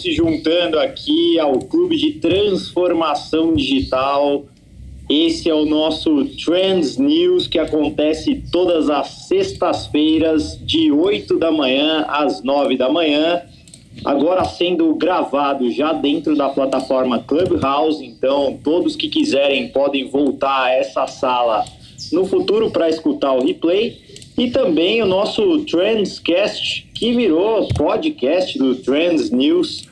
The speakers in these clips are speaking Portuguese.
se juntando aqui ao Clube de Transformação Digital. Esse é o nosso Trends News que acontece todas as sextas-feiras, de 8 da manhã às 9 da manhã. Agora sendo gravado já dentro da plataforma Clubhouse, então todos que quiserem podem voltar a essa sala no futuro para escutar o replay. E também o nosso Trendscast, que virou podcast do Trends News.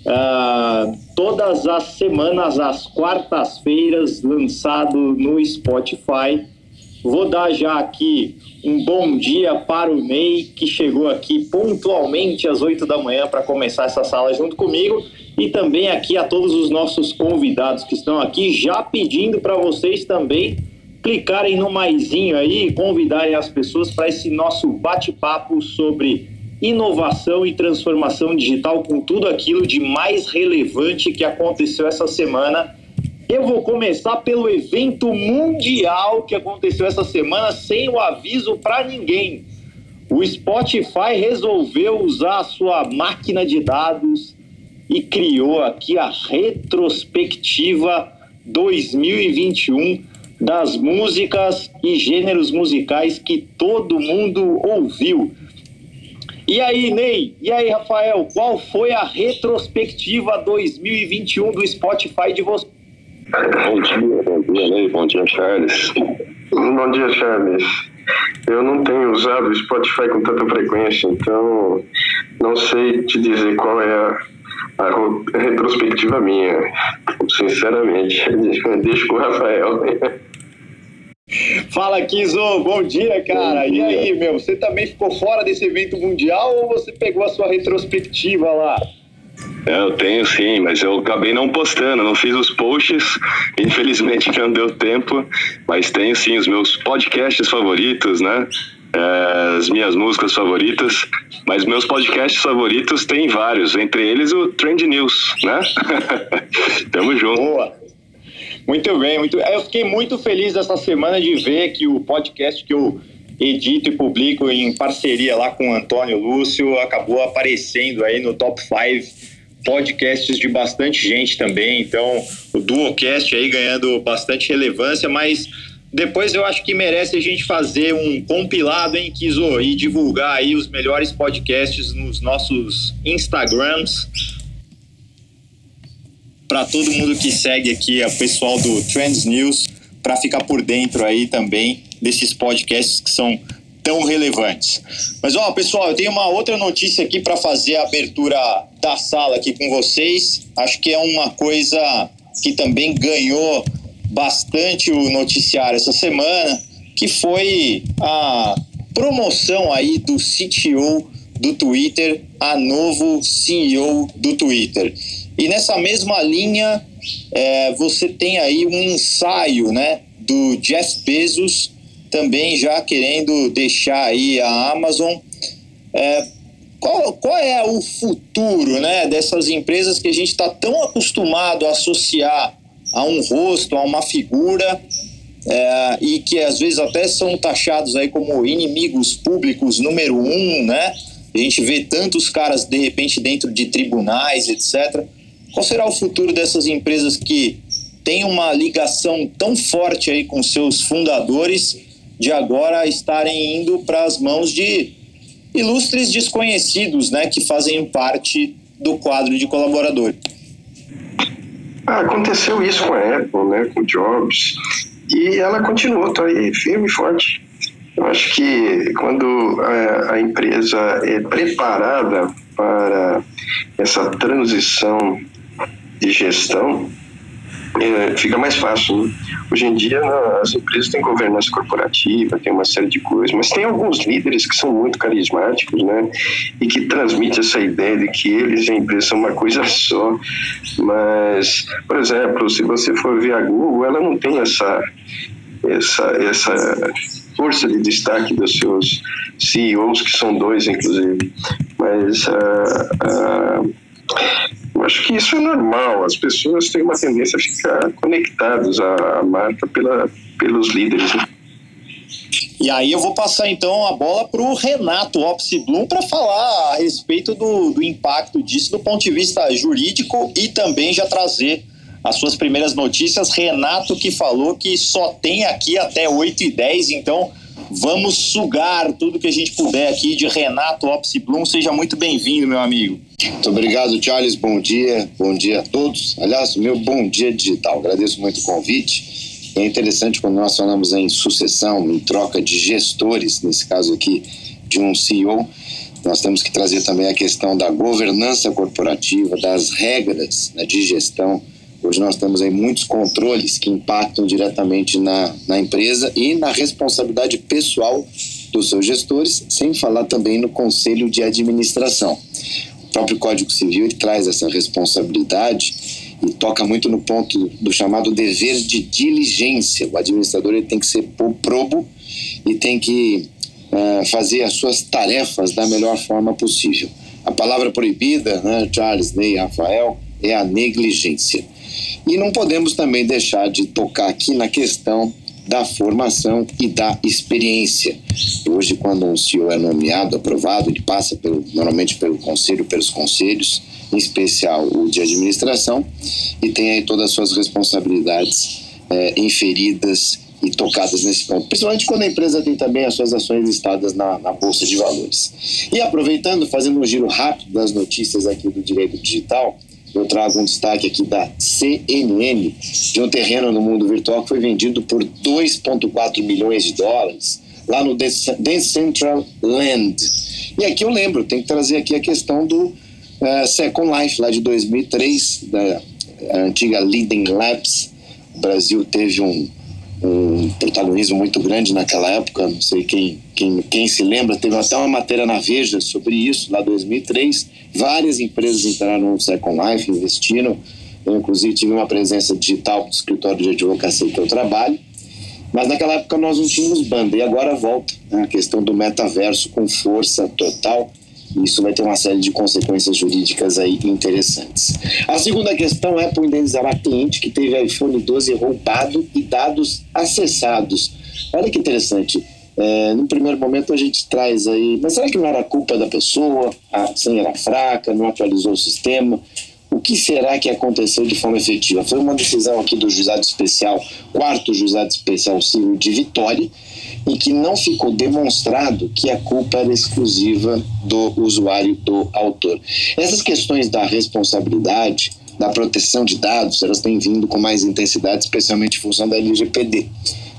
Uh, todas as semanas, às quartas-feiras, lançado no Spotify. Vou dar já aqui um bom dia para o Ney, que chegou aqui pontualmente às 8 da manhã para começar essa sala junto comigo. E também aqui a todos os nossos convidados que estão aqui, já pedindo para vocês também clicarem no maisinho aí e convidarem as pessoas para esse nosso bate-papo sobre inovação e transformação digital com tudo aquilo de mais relevante que aconteceu essa semana. Eu vou começar pelo evento mundial que aconteceu essa semana sem o aviso para ninguém. O Spotify resolveu usar a sua máquina de dados e criou aqui a retrospectiva 2021 das músicas e gêneros musicais que todo mundo ouviu. E aí, Ney? E aí, Rafael? Qual foi a retrospectiva 2021 do Spotify de você? Bom dia, bom dia, Ney. Bom dia, Charles. Bom dia, Charles. Eu não tenho usado o Spotify com tanta frequência, então não sei te dizer qual é a, a retrospectiva minha. Sinceramente, deixo com o Rafael. Fala, Kizo, bom dia, cara. Bom dia. E aí, meu, você também ficou fora desse evento mundial ou você pegou a sua retrospectiva lá? Eu tenho sim, mas eu acabei não postando, não fiz os posts, infelizmente não deu tempo, mas tenho sim os meus podcasts favoritos, né? É, as minhas músicas favoritas, mas meus podcasts favoritos tem vários, entre eles o Trend News, né? Tamo junto. Boa. Muito bem, muito. Eu fiquei muito feliz essa semana de ver que o podcast que eu edito e publico em parceria lá com o Antônio Lúcio acabou aparecendo aí no top 5 podcasts de bastante gente também. Então, o Duocast aí ganhando bastante relevância, mas depois eu acho que merece a gente fazer um compilado, hein, Kizo, e divulgar aí os melhores podcasts nos nossos Instagrams para todo mundo que segue aqui, o pessoal do Trends News, para ficar por dentro aí também desses podcasts que são tão relevantes. Mas ó, pessoal, eu tenho uma outra notícia aqui para fazer a abertura da sala aqui com vocês. Acho que é uma coisa que também ganhou bastante o noticiário essa semana, que foi a promoção aí do CTO do Twitter a novo CEO do Twitter. E nessa mesma linha, é, você tem aí um ensaio né, do Jeff Bezos, também já querendo deixar aí a Amazon. É, qual, qual é o futuro né, dessas empresas que a gente está tão acostumado a associar a um rosto, a uma figura, é, e que às vezes até são taxados aí como inimigos públicos número um, né? A gente vê tantos caras de repente dentro de tribunais, etc. Qual será o futuro dessas empresas que têm uma ligação tão forte aí com seus fundadores de agora estarem indo para as mãos de ilustres desconhecidos, né, que fazem parte do quadro de colaborador? Ah, aconteceu isso com a Apple, né, com Jobs, e ela continuou, tá aí firme e forte. Eu acho que quando a, a empresa é preparada para essa transição de gestão, é, fica mais fácil. Né? Hoje em dia, as empresas têm governança corporativa, tem uma série de coisas, mas tem alguns líderes que são muito carismáticos, né? E que transmitem essa ideia de que eles e a empresa são uma coisa só. Mas, por exemplo, se você for ver a Google, ela não tem essa, essa, essa força de destaque dos seus CEOs, que são dois, inclusive. Mas. Uh, uh, eu acho que isso é normal. As pessoas têm uma tendência a ficar conectadas à marca pela, pelos líderes. Né? E aí eu vou passar então a bola para o Renato Opsi Blum para falar a respeito do, do impacto disso do ponto de vista jurídico e também já trazer as suas primeiras notícias. Renato que falou que só tem aqui até 8 e 10, então vamos sugar tudo que a gente puder aqui de Renato Opsi Blum. Seja muito bem-vindo, meu amigo. Muito obrigado, Charles. Bom dia, bom dia a todos. Aliás, meu bom dia digital. Agradeço muito o convite. É interessante quando nós falamos em sucessão, em troca de gestores, nesse caso aqui de um CEO, nós temos que trazer também a questão da governança corporativa, das regras né, de gestão. Hoje nós temos aí muitos controles que impactam diretamente na, na empresa e na responsabilidade pessoal dos seus gestores, sem falar também no conselho de administração. O próprio Código Civil traz essa responsabilidade e toca muito no ponto do chamado dever de diligência. O administrador ele tem que ser probo e tem que uh, fazer as suas tarefas da melhor forma possível. A palavra proibida, né, Charles, Ney, Rafael, é a negligência. E não podemos também deixar de tocar aqui na questão da formação e da experiência. Hoje, quando um CEO é nomeado, aprovado, ele passa pelo, normalmente pelo conselho, pelos conselhos, em especial o de administração, e tem aí todas as suas responsabilidades é, inferidas e tocadas nesse ponto, principalmente quando a empresa tem também as suas ações listadas na, na Bolsa de Valores. E aproveitando, fazendo um giro rápido das notícias aqui do direito digital, eu trago um destaque aqui da CNN, de um terreno no mundo virtual que foi vendido por 2,4 milhões de dólares, lá no Decentral Land. E aqui eu lembro, tem que trazer aqui a questão do uh, Second Life, lá de 2003, da antiga Leading Labs. O Brasil teve um, um protagonismo muito grande naquela época, não sei quem, quem, quem se lembra, teve até uma matéria na Veja sobre isso, lá em 2003. Várias empresas entraram no Second Life, investiram. Eu, inclusive, tive uma presença digital do escritório de advocacia que eu trabalho. Mas naquela época nós não tínhamos banda, e agora volta né, a questão do metaverso com força total. Isso vai ter uma série de consequências jurídicas aí interessantes. A segunda questão é por indenizar cliente que teve iPhone 12 roubado e dados acessados. Olha que interessante. É, no primeiro momento a gente traz aí, mas será que não era culpa da pessoa? A senha era fraca, não atualizou o sistema? O que será que aconteceu de forma efetiva? Foi uma decisão aqui do Juizado Especial, quarto Juizado Especial Civil de Vitória, em que não ficou demonstrado que a culpa era exclusiva do usuário, do autor. Essas questões da responsabilidade, da proteção de dados, elas têm vindo com mais intensidade, especialmente em função da LGPD,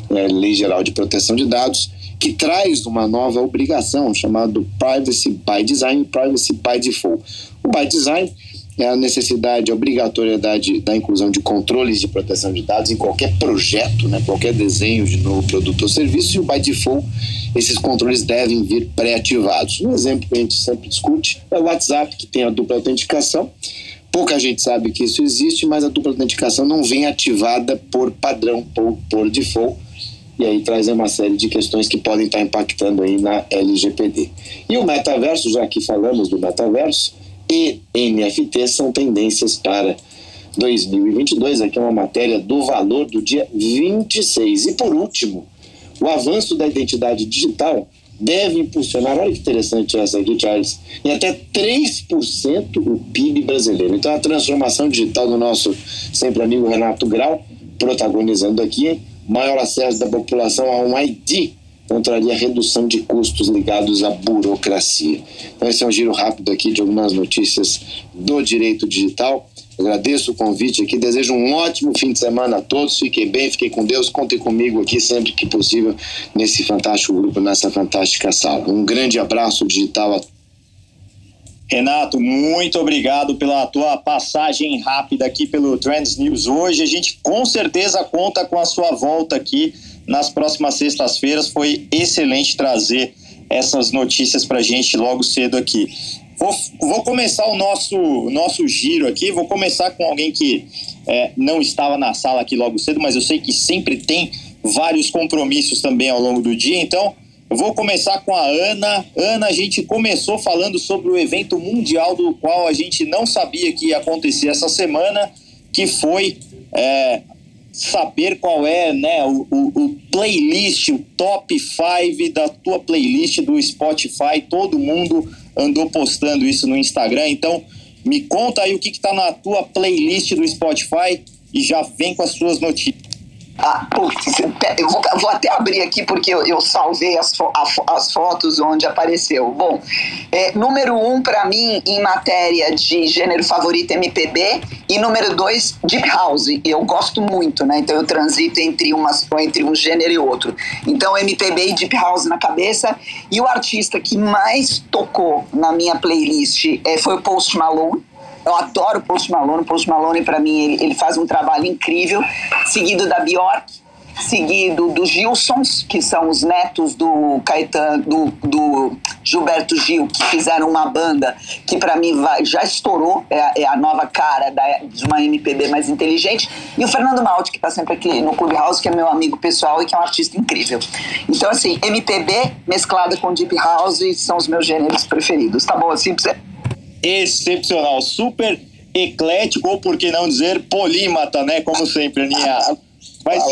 né, Lei Geral de Proteção de Dados, que traz uma nova obrigação chamada Privacy by Design, Privacy by Default. O by Design é a necessidade, a obrigatoriedade da inclusão de controles de proteção de dados em qualquer projeto, né, qualquer desenho de novo produto ou serviço, e by default, esses controles devem vir pré-ativados. Um exemplo que a gente sempre discute é o WhatsApp, que tem a dupla autenticação. Pouca gente sabe que isso existe, mas a dupla autenticação não vem ativada por padrão, por, por default, e aí traz uma série de questões que podem estar impactando aí na LGPD. E o metaverso, já que falamos do metaverso, e NFT são tendências para 2022. Aqui é uma matéria do valor do dia 26. E por último, o avanço da identidade digital deve impulsionar, olha que interessante essa aqui, Charles, em até 3% o PIB brasileiro. Então, a transformação digital do nosso sempre amigo Renato Grau, protagonizando aqui, maior acesso da população a um ID então traria redução de custos ligados à burocracia. Então esse é um giro rápido aqui de algumas notícias do direito digital. Agradeço o convite aqui, desejo um ótimo fim de semana a todos, fiquem bem, fiquem com Deus, contem comigo aqui sempre que possível nesse fantástico grupo, nessa fantástica sala. Um grande abraço digital a Renato, muito obrigado pela tua passagem rápida aqui pelo Trends News hoje. A gente com certeza conta com a sua volta aqui nas próximas sextas-feiras. Foi excelente trazer essas notícias para a gente logo cedo aqui. Vou, vou, começar o nosso, nosso giro aqui. Vou começar com alguém que é, não estava na sala aqui logo cedo, mas eu sei que sempre tem vários compromissos também ao longo do dia. Então, eu vou começar com a Ana. Ana, a gente começou falando sobre o evento mundial do qual a gente não sabia que ia acontecer essa semana, que foi é, saber qual é né, o, o, o playlist, o top 5 da tua playlist do Spotify. Todo mundo andou postando isso no Instagram. Então, me conta aí o que está na tua playlist do Spotify e já vem com as suas notícias. Ah, putz, eu vou, vou, até abrir aqui porque eu, eu salvei as, fo as, fotos onde apareceu. Bom, é, número um para mim em matéria de gênero favorito MPB e número dois Deep House. Eu gosto muito, né? Então eu transito entre, umas, entre um gênero e outro. Então MPB e Deep House na cabeça. E o artista que mais tocou na minha playlist é, foi o Post Malone eu adoro o Post Malone. O Post Malone, para mim, ele, ele faz um trabalho incrível. Seguido da Bjork, seguido dos Gilsons, que são os netos do Caetano, do, do Gilberto Gil, que fizeram uma banda que para mim vai, já estourou, é a, é a nova cara da, de uma MPB mais inteligente, e o Fernando Malte, que está sempre aqui no Clubhouse, que é meu amigo pessoal e que é um artista incrível. Então, assim, MPB mesclada com Deep House são os meus gêneros preferidos. Tá bom assim pra você? Excepcional, super eclético, ou por que não dizer polímata, né? Como sempre, Aninha. Mas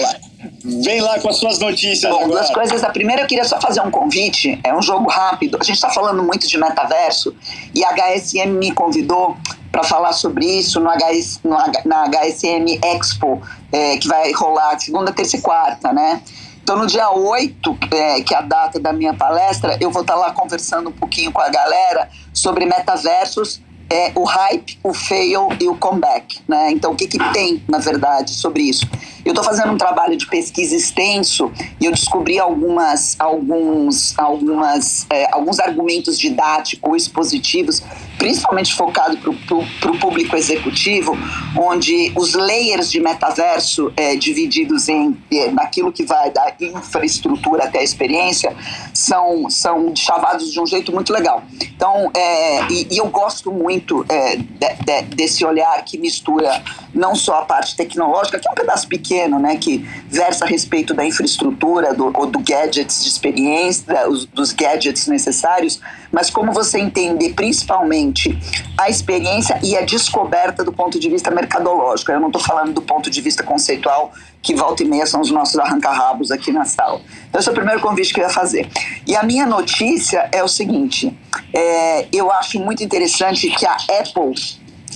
vem lá com as suas notícias Bom, agora. duas coisas. A primeira, eu queria só fazer um convite. É um jogo rápido. A gente está falando muito de metaverso e a HSM me convidou para falar sobre isso no HS, no, na HSM Expo, é, que vai rolar segunda, terça e quarta, né? Então, no dia 8, é, que é a data da minha palestra, eu vou estar tá lá conversando um pouquinho com a galera sobre metaversos, é, o hype, o fail e o comeback. Né? Então, o que, que tem, na verdade, sobre isso? Eu estou fazendo um trabalho de pesquisa extenso e eu descobri algumas, alguns, algumas, é, alguns argumentos didáticos, expositivos, principalmente focado para o público executivo, onde os layers de metaverso é, divididos em é, naquilo que vai da infraestrutura até a experiência são, são chavados de um jeito muito legal. Então, é, e, e, eu gosto muito é, de, de, desse olhar que mistura não só a parte tecnológica, que é um pedaço pequeno, né, que versa a respeito da infraestrutura, do, ou do gadgets de experiência, os, dos gadgets necessários, mas como você entender principalmente a experiência e a descoberta do ponto de vista mercadológico. Eu não estou falando do ponto de vista conceitual, que volta e meia são os nossos arranca-rabos aqui na sala. Então, esse é o primeiro convite que eu ia fazer. E a minha notícia é o seguinte: é, eu acho muito interessante que a Apple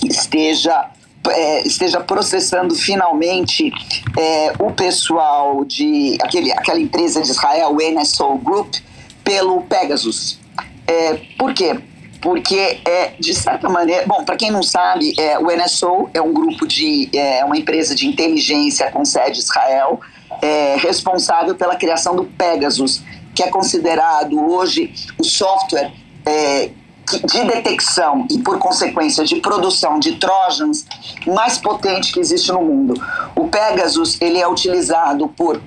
esteja é, esteja processando finalmente é, o pessoal de aquele, aquela empresa de Israel, o NSO Group, pelo Pegasus. É, por quê? Porque, é, de certa maneira, bom, para quem não sabe, é, o NSO é um grupo de, é uma empresa de inteligência com sede em Israel, é, responsável pela criação do Pegasus, que é considerado hoje o software é, de detecção e, por consequência, de produção de trojans mais potente que existe no mundo. O Pegasus ele é utilizado por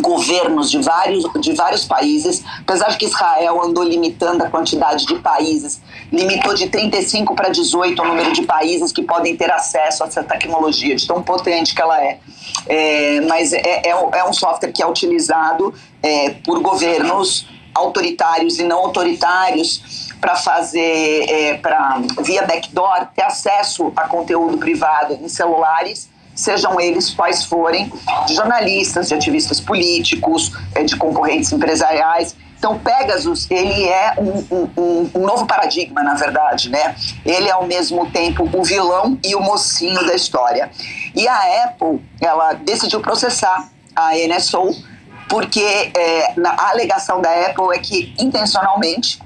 governos de vários, de vários países, apesar de que Israel andou limitando a quantidade de países, limitou de 35 para 18 o número de países que podem ter acesso a essa tecnologia, de tão potente que ela é. é mas é, é, é, um software que é utilizado é, por governos autoritários e não autoritários para fazer, é, para via backdoor, ter acesso a conteúdo privado em celulares, sejam eles quais forem, de jornalistas, de ativistas políticos, é, de concorrentes empresariais. Então, Pegasus, ele é um, um, um, novo paradigma, na verdade, né? Ele é ao mesmo tempo o vilão e o mocinho da história. E a Apple, ela decidiu processar a NSO, porque é, na, a alegação da Apple é que, intencionalmente,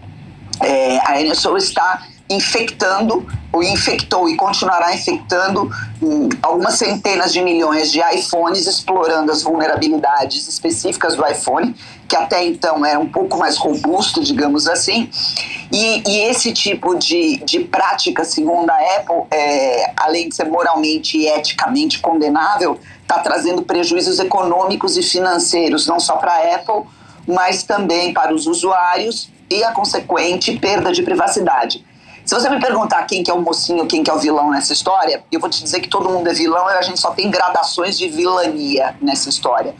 é, a NSO está infectando, ou infectou e continuará infectando hum, algumas centenas de milhões de iPhones, explorando as vulnerabilidades específicas do iPhone, que até então era um pouco mais robusto, digamos assim. E, e esse tipo de, de prática, segundo a Apple, é, além de ser moralmente e eticamente condenável, está trazendo prejuízos econômicos e financeiros, não só para a Apple, mas também para os usuários e a consequente perda de privacidade. Se você me perguntar quem que é o mocinho, quem que é o vilão nessa história, eu vou te dizer que todo mundo é vilão e a gente só tem gradações de vilania nessa história.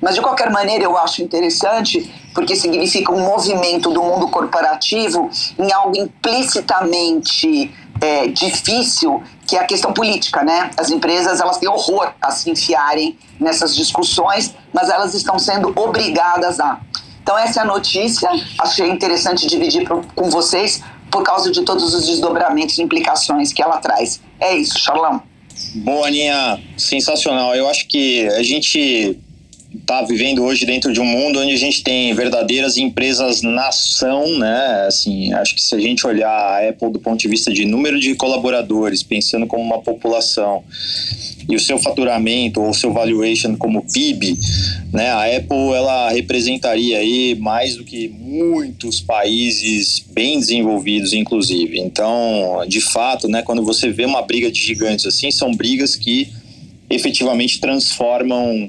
Mas de qualquer maneira eu acho interessante porque significa um movimento do mundo corporativo em algo implicitamente é, difícil, que é a questão política, né? As empresas elas têm horror a se enfiarem nessas discussões, mas elas estão sendo obrigadas a. Então essa é a notícia. Achei interessante dividir com vocês por causa de todos os desdobramentos e implicações que ela traz. É isso, Charlão. Boa, Aninha. Sensacional. Eu acho que a gente está vivendo hoje dentro de um mundo onde a gente tem verdadeiras empresas nação, né? Assim, acho que se a gente olhar a Apple do ponto de vista de número de colaboradores, pensando como uma população, e o seu faturamento ou seu valuation como PIB, né, a Apple ela representaria aí mais do que muitos países bem desenvolvidos, inclusive. Então, de fato, né, quando você vê uma briga de gigantes assim, são brigas que efetivamente transformam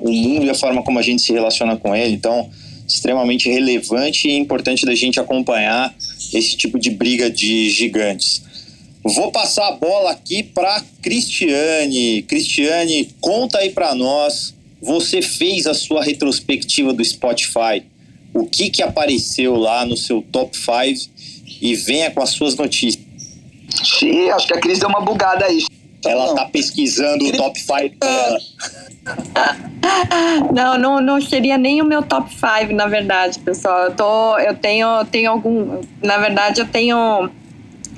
o mundo e a forma como a gente se relaciona com ele. Então, extremamente relevante e importante da gente acompanhar esse tipo de briga de gigantes. Vou passar a bola aqui para Cristiane. Cristiane, conta aí para nós. Você fez a sua retrospectiva do Spotify. O que que apareceu lá no seu top 5 e venha com as suas notícias. Sim, acho que a Cris deu uma bugada aí. Ela tá pesquisando o top 5 dela. Não, não, não seria nem o meu top 5, na verdade, pessoal. Eu, tô, eu tenho, tenho algum. Na verdade, eu tenho.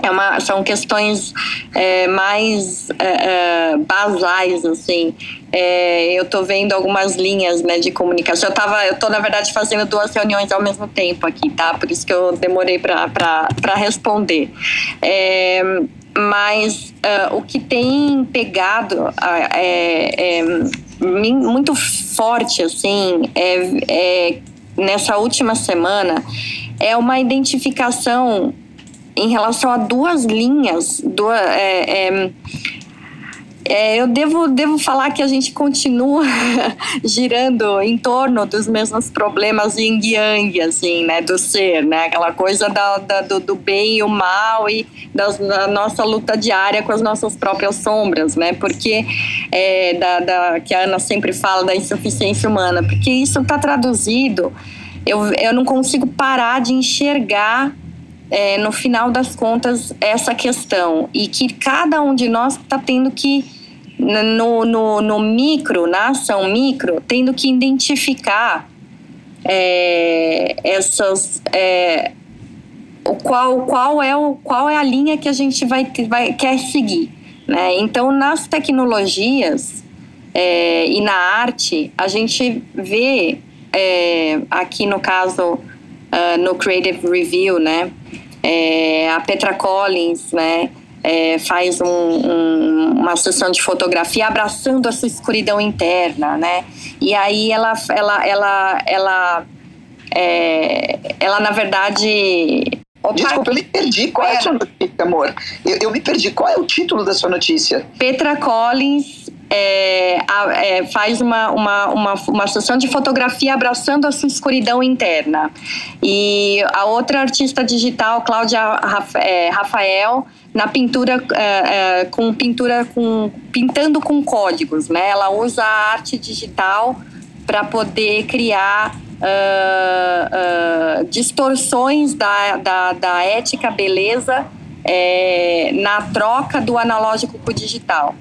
É uma, são questões é, mais é, é, basais, assim. É, eu tô vendo algumas linhas né, de comunicação. Eu, tava, eu tô, na verdade, fazendo duas reuniões ao mesmo tempo aqui, tá? Por isso que eu demorei para responder. É, mas uh, o que tem pegado uh, é, é, muito forte assim é, é, nessa última semana é uma identificação em relação a duas linhas duas, é, eu devo, devo falar que a gente continua girando em torno dos mesmos problemas yin yang, assim, né, do ser, né, aquela coisa da, da do, do, bem e o mal e das, da nossa luta diária com as nossas próprias sombras, né, porque é, da, da, que a Ana sempre fala da insuficiência humana, porque isso está traduzido, eu, eu não consigo parar de enxergar é, no final das contas, essa questão. E que cada um de nós está tendo que, no, no, no, micro, na ação micro, tendo que identificar é, essas. É, o qual, qual, é o, qual é a linha que a gente vai, vai quer seguir. Né? Então, nas tecnologias é, e na arte, a gente vê, é, aqui no caso, uh, no Creative Review, né? É, a Petra Collins, né? É, faz um, um, uma sessão de fotografia abraçando a sua escuridão interna, né? E aí ela, ela, ela, ela, é, ela na verdade Oh, desculpa, eu me perdi. Qual é a sua notícia, amor? Eu, eu, me perdi. Qual é o título da sua notícia? Petra Collins é, é, faz uma, uma, uma, uma sessão de fotografia abraçando a sua escuridão interna. E a outra artista digital, Cláudia é, Rafael, na pintura é, é, com pintura com pintando com códigos, né? Ela usa a arte digital para poder criar uh, uh, distorções da, da, da ética beleza é, na troca do analógico para o digital.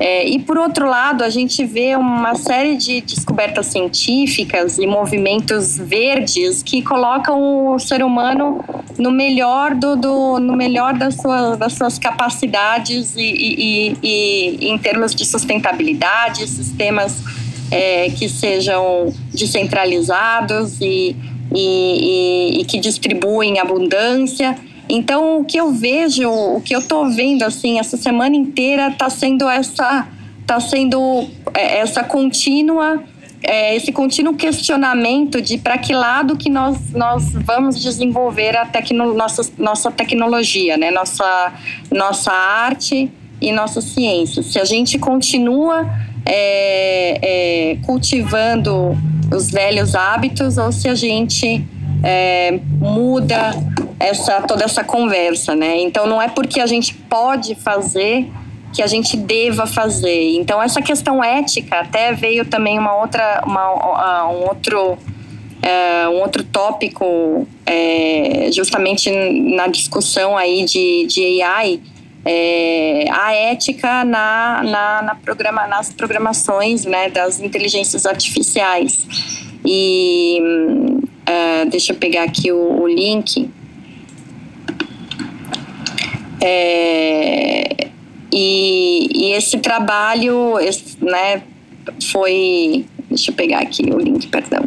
É, e por outro lado, a gente vê uma série de descobertas científicas e movimentos verdes que colocam o ser humano no melhor do, do no melhor das suas, das suas capacidades e, e, e, e em termos de sustentabilidade, sistemas é, que sejam descentralizados e, e, que distribuem abundância. Então, o que eu vejo, o que eu estou vendo assim essa semana inteira está sendo essa, tá sendo é, essa contínua, é, esse contínuo questionamento de para que lado que nós, nós vamos desenvolver a tecno, nossa, nossa tecnologia, né? Nossa, nossa arte e nossa ciência. Se a gente continua é, é, cultivando os velhos hábitos ou se a gente é, muda essa toda essa conversa, né? Então não é porque a gente pode fazer que a gente deva fazer. Então essa questão ética até veio também uma outra, uma, um outro é, um outro tópico é, justamente na discussão aí de, de AI é, a ética na, na, na programa, nas programações né, das inteligências artificiais. E uh, deixa eu pegar aqui o, o link. É, e, e, esse trabalho esse, né, foi. Deixa eu pegar aqui o link, perdão.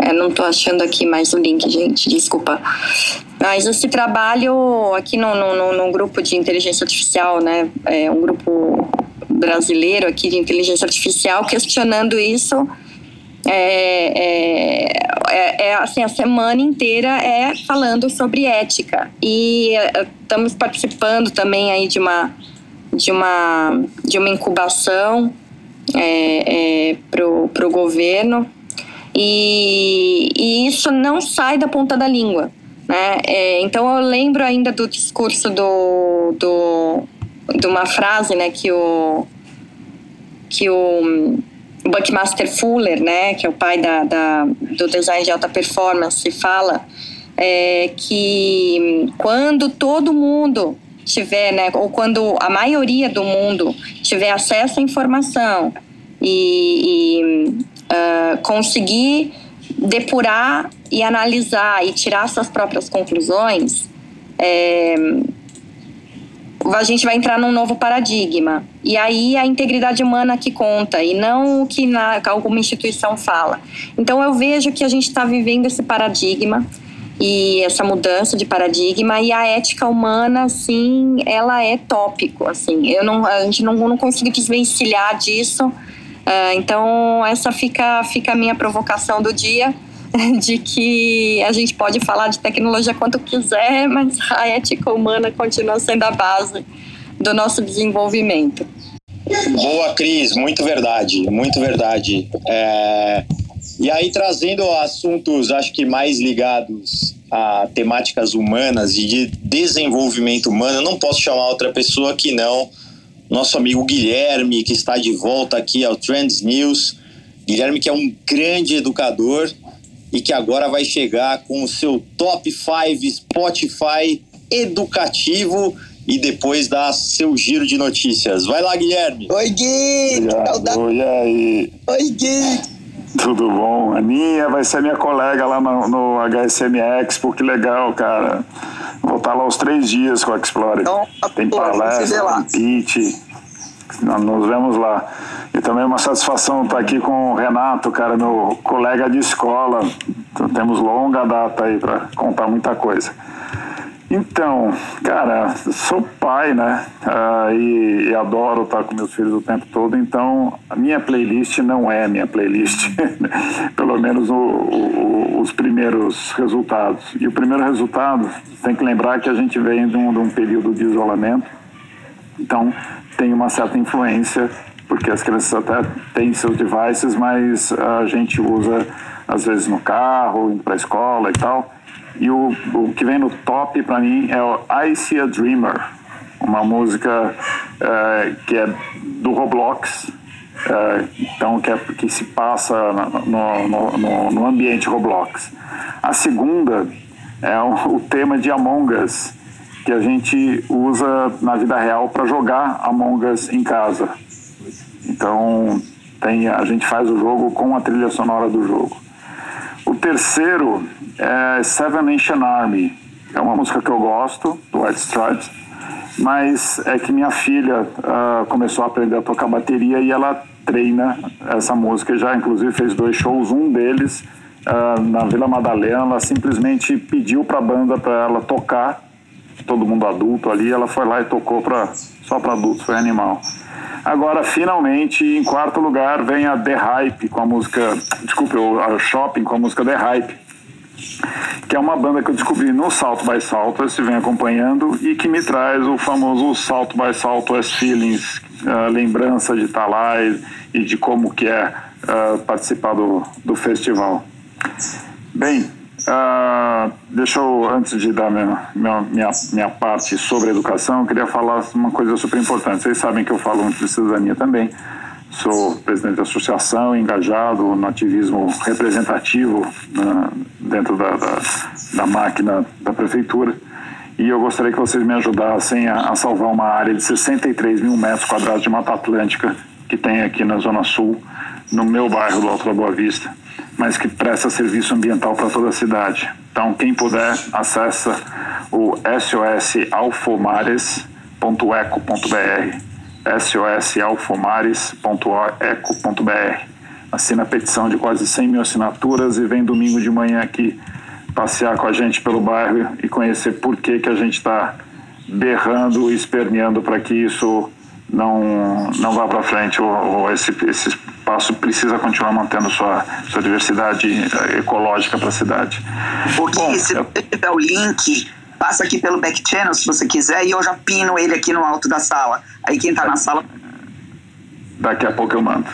É, não estou achando aqui mais o link, gente, desculpa. Mas esse trabalho aqui no, no, no grupo de inteligência artificial, né, é um grupo brasileiro aqui de inteligência artificial questionando isso, é, é, é, é, assim, a semana inteira é falando sobre ética. E é, estamos participando também aí de uma, de uma, de uma incubação é, para o governo e, e isso não sai da ponta da língua. Né? É, então eu lembro ainda do discurso do, do de uma frase né, que o que o Buckmaster Fuller, né, que é o pai da, da do design de alta performance, fala é, que quando todo mundo tiver, né, ou quando a maioria do mundo tiver acesso à informação e, e uh, conseguir depurar e analisar e tirar suas próprias conclusões, é, a gente vai entrar num novo paradigma. E aí a integridade humana que conta e não o que na, alguma instituição fala. Então eu vejo que a gente está vivendo esse paradigma e essa mudança de paradigma e a ética humana, sim, ela é tópico, assim. Eu não, a gente não, não consigo desvencilhar disso Uh, então, essa fica, fica a minha provocação do dia, de que a gente pode falar de tecnologia quanto quiser, mas a ética humana continua sendo a base do nosso desenvolvimento. Boa, Cris, muito verdade, muito verdade. É... E aí, trazendo assuntos, acho que mais ligados a temáticas humanas e de desenvolvimento humano, eu não posso chamar outra pessoa que não nosso amigo Guilherme, que está de volta aqui ao Trends News. Guilherme, que é um grande educador e que agora vai chegar com o seu top 5 Spotify educativo e depois dar seu giro de notícias. Vai lá, Guilherme. Oi, Gui! Oi, aí? Oi, Gui! Tudo bom? Aninha vai ser minha colega lá no, no HSM Expo, que legal, cara. Vou estar lá os três dias com a Explorer. Então, tem palestra, tem pitch. Nos vemos lá. E também é uma satisfação estar aqui com o Renato, cara, meu colega de escola. Então, temos longa data aí para contar muita coisa. Então, cara, sou pai, né? Uh, e, e, adoro estar com meus filhos o tempo todo, então a minha playlist não é minha playlist, pelo menos o, o, os primeiros resultados. E o primeiro resultado, tem que lembrar que a gente vem de um, de um período de isolamento, então tem uma certa influência, porque as crianças até têm seus devices, mas a gente usa às vezes no carro, indo para a escola e tal. E o, o que vem no top para mim é o I See a Dreamer, uma música é, que é do Roblox, é, então que, é, que se passa no, no, no, no ambiente Roblox. A segunda é o, o, tema de Among Us, que a gente usa na vida real para jogar Among Us em casa. Então tem, a gente faz o jogo com a trilha sonora do jogo. O terceiro é Seven Nation Army. É uma música que eu gosto, do White Stripes, mas é que minha filha uh, começou a aprender a tocar bateria e ela treina essa música. Já, inclusive, fez dois shows. Um deles, uh, na Vila Madalena, ela simplesmente pediu para a banda para ela tocar, todo mundo adulto ali. Ela foi lá e tocou pra, só para adultos, foi animal. Agora, finalmente, em quarto lugar, vem a The Hype com a música. Desculpe, a Shopping com a música The Hype. Que é uma banda que eu descobri no Salto by Southwest, vem acompanhando, e que me traz o famoso Salto by Southwest Feelings, a lembrança de estar lá e, e de como que é uh, participar do, do festival. Bem, Uh, deixa eu, antes de dar minha, minha, minha parte sobre educação, eu queria falar uma coisa super importante. Vocês sabem que eu falo muito de cidadania também. Sou presidente da associação, engajado no ativismo representativo né, dentro da, da, da, máquina da prefeitura. E eu gostaria que vocês me ajudassem a, a salvar uma área de 63 mil metros quadrados de Mata Atlântica que tem aqui na Zona Sul, no meu bairro do Alto da Boa Vista, mas que presta serviço ambiental para toda a cidade. Então, quem puder, acessa o sosalfomares.eco.br sosalfomares.eco.br Assina a petição de quase 100 mil assinaturas e vem domingo de manhã aqui passear com a gente pelo bairro e conhecer por que, que a gente está berrando e esperneando para que isso não, não vá para frente ou, ou, esse, esse espaço precisa continuar mantendo sua, sua diversidade eh, ecológica para a cidade. O se você tiver o link, passa aqui pelo back channel se você quiser e eu já pino ele aqui no alto da sala. Aí quem está na sala. Daqui a pouco eu mando.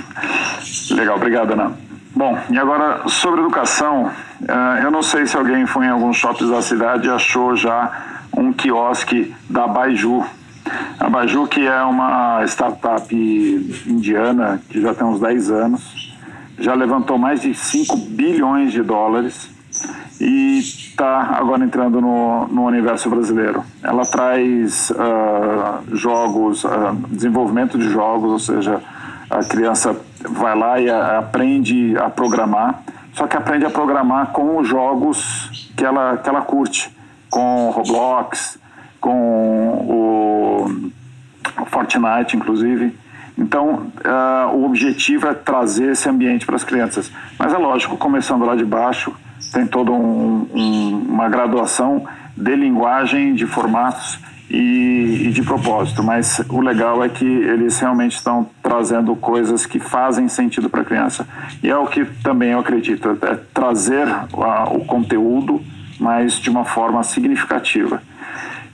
Legal, obrigado, Ana. Bom, e agora sobre educação, uh, eu não sei se alguém foi em alguns shoppings da cidade e achou já um quiosque da Baiju, a Baju, que é uma startup indiana que já tem uns 10 anos, já levantou mais de 5 bilhões de dólares e está agora entrando no, no universo brasileiro. Ela traz uh, jogos, uh, desenvolvimento de jogos, ou seja, a criança vai lá e aprende a programar, só que aprende a programar com os jogos que ela, que ela curte, com Roblox, com o Fortnite, inclusive. Então, uh, o objetivo é trazer esse ambiente para as crianças. Mas é lógico, começando lá de baixo, tem toda um, um, uma graduação de linguagem, de formatos e, e, de propósito. Mas o legal é que eles realmente estão trazendo coisas que fazem sentido para a criança. E é o que também eu acredito, é trazer uh, o conteúdo, mas de uma forma significativa.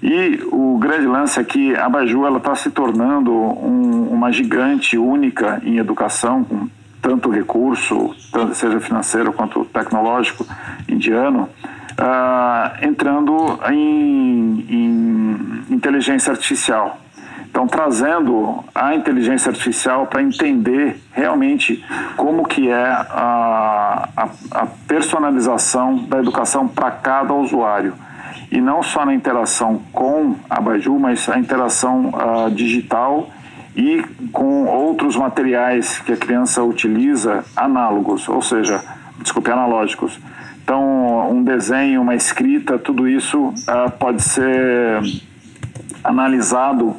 E o grande lance é que a Baju está se tornando um, uma gigante única em educação, com tanto recurso, seja financeiro quanto tecnológico, indiano, uh, entrando em, em inteligência artificial. Então, trazendo a inteligência artificial para entender realmente como que é a, a, a personalização da educação para cada usuário e não só na interação com a Baju, mas a interação uh, digital e com outros materiais que a criança utiliza análogos, ou seja, desculpe, analógicos. Então, um desenho, uma escrita, tudo isso uh, pode ser analisado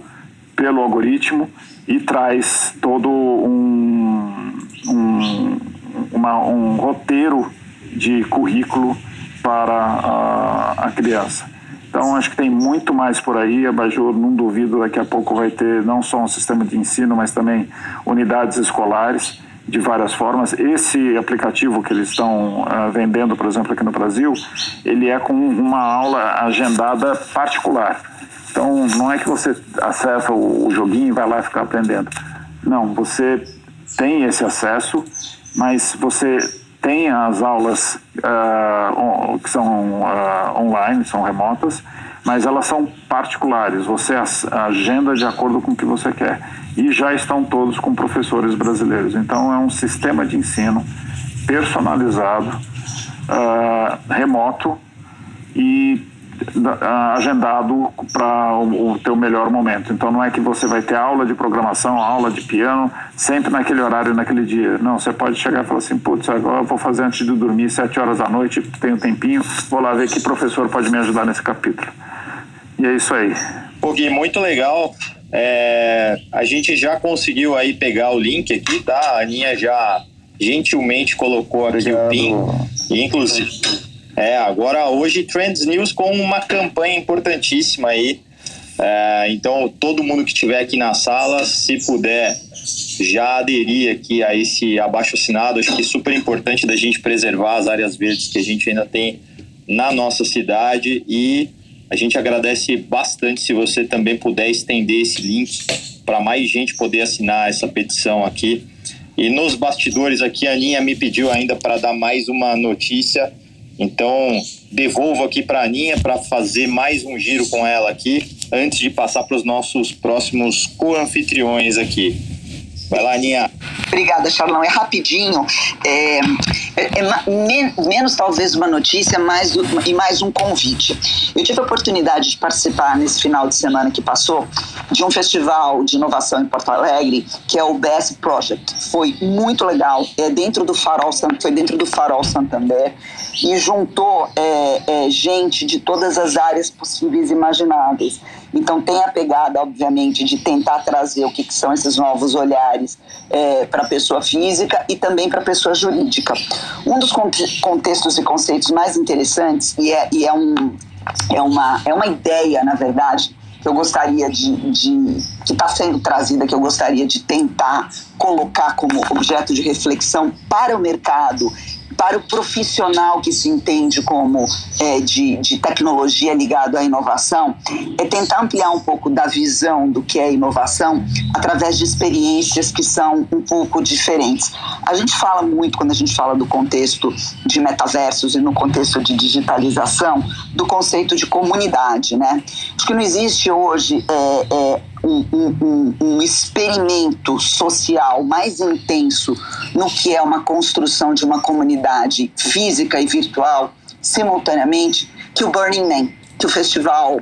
pelo algoritmo e traz todo um, um, uma, um roteiro de currículo para a, a criança. Então, acho que tem muito mais por aí. A Bajur, não duvido, daqui a pouco vai ter não só um sistema de ensino, mas também unidades escolares de várias formas. Esse aplicativo que eles estão uh, vendendo, por exemplo, aqui no Brasil, ele é com uma aula agendada particular. Então, não é que você acessa o, o joguinho e vai lá ficar aprendendo. Não, você tem esse acesso, mas você tem as aulas uh, que são uh, online, são remotas, mas elas são particulares. Você agenda de acordo com o que você quer. E já estão todos com professores brasileiros. Então é um sistema de ensino personalizado, uh, remoto e agendado para o, o teu melhor momento. Então não é que você vai ter aula de programação, aula de piano, sempre naquele horário, naquele dia. Não, você pode chegar e falar assim, putz, agora eu vou fazer antes de dormir, sete horas da noite, tenho um tempinho, vou lá ver que professor pode me ajudar nesse capítulo. E é isso aí. Pô, Gui, muito legal. É, a gente já conseguiu aí pegar o link aqui, tá? A Aninha já gentilmente colocou aqui Obrigado. o PIN. Inclusive, é, agora hoje Trends News com uma campanha importantíssima aí. É, então, todo mundo que estiver aqui na sala, se puder já aderir aqui a esse abaixo assinado, acho que é super importante da gente preservar as áreas verdes que a gente ainda tem na nossa cidade e a gente agradece bastante se você também puder estender esse link para mais gente poder assinar essa petição aqui. E nos bastidores aqui, a Aninha me pediu ainda para dar mais uma notícia então, devolvo aqui para a Aninha para fazer mais um giro com ela aqui, antes de passar para os nossos próximos co-anfitriões aqui. Vai lá, Aninha. Obrigada, Charlão. É rapidinho. É, é, é me, menos talvez uma notícia mais, e mais um convite. Eu tive a oportunidade de participar nesse final de semana que passou de um festival de inovação em Porto Alegre, que é o Best Project. Foi muito legal. É dentro do Farol, foi dentro do Farol Santander e juntou é, é, gente de todas as áreas possíveis e imagináveis. Então tem a pegada, obviamente, de tentar trazer o que, que são esses novos olhares é, para a pessoa física e também para a pessoa jurídica. Um dos contextos e conceitos mais interessantes, e é, e é, um, é, uma, é uma ideia, na verdade, que eu gostaria de, de que está sendo trazida, que eu gostaria de tentar colocar como objeto de reflexão para o mercado para o profissional que se entende como é, de, de tecnologia ligado à inovação, é tentar ampliar um pouco da visão do que é inovação através de experiências que são um pouco diferentes. A gente fala muito, quando a gente fala do contexto de metaversos e no contexto de digitalização, do conceito de comunidade, né? Acho que não existe hoje é, é, um, um, um, experimento social mais intenso no que é uma construção de uma comunidade física e virtual simultaneamente que o Burning Man, que o festival,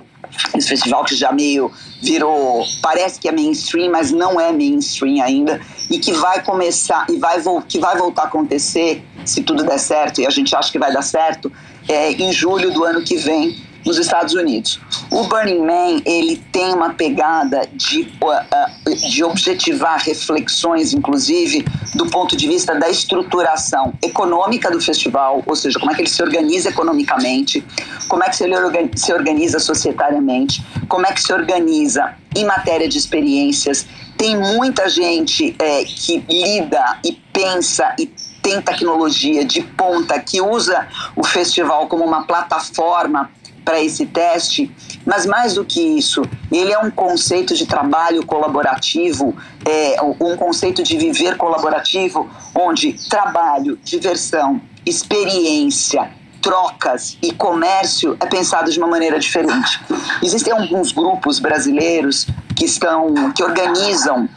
esse festival que já meio virou, parece que é mainstream, mas não é mainstream ainda e que vai começar e vai que vai voltar a acontecer se tudo der certo e a gente acha que vai dar certo é, em julho do ano que vem nos Estados Unidos. O Burning Man ele tem uma pegada de, uh, de objetivar reflexões, inclusive do ponto de vista da estruturação econômica do festival, ou seja, como é que ele se organiza economicamente, como é que ele se organiza societariamente, como é que se organiza em matéria de experiências. Tem muita gente é, que lida e pensa e tem tecnologia de ponta que usa o festival como uma plataforma para esse teste, mas mais do que isso, ele é um conceito de trabalho colaborativo, é, um conceito de viver colaborativo, onde trabalho, diversão, experiência, trocas e comércio é pensado de uma maneira diferente. Existem alguns grupos brasileiros que estão, que organizam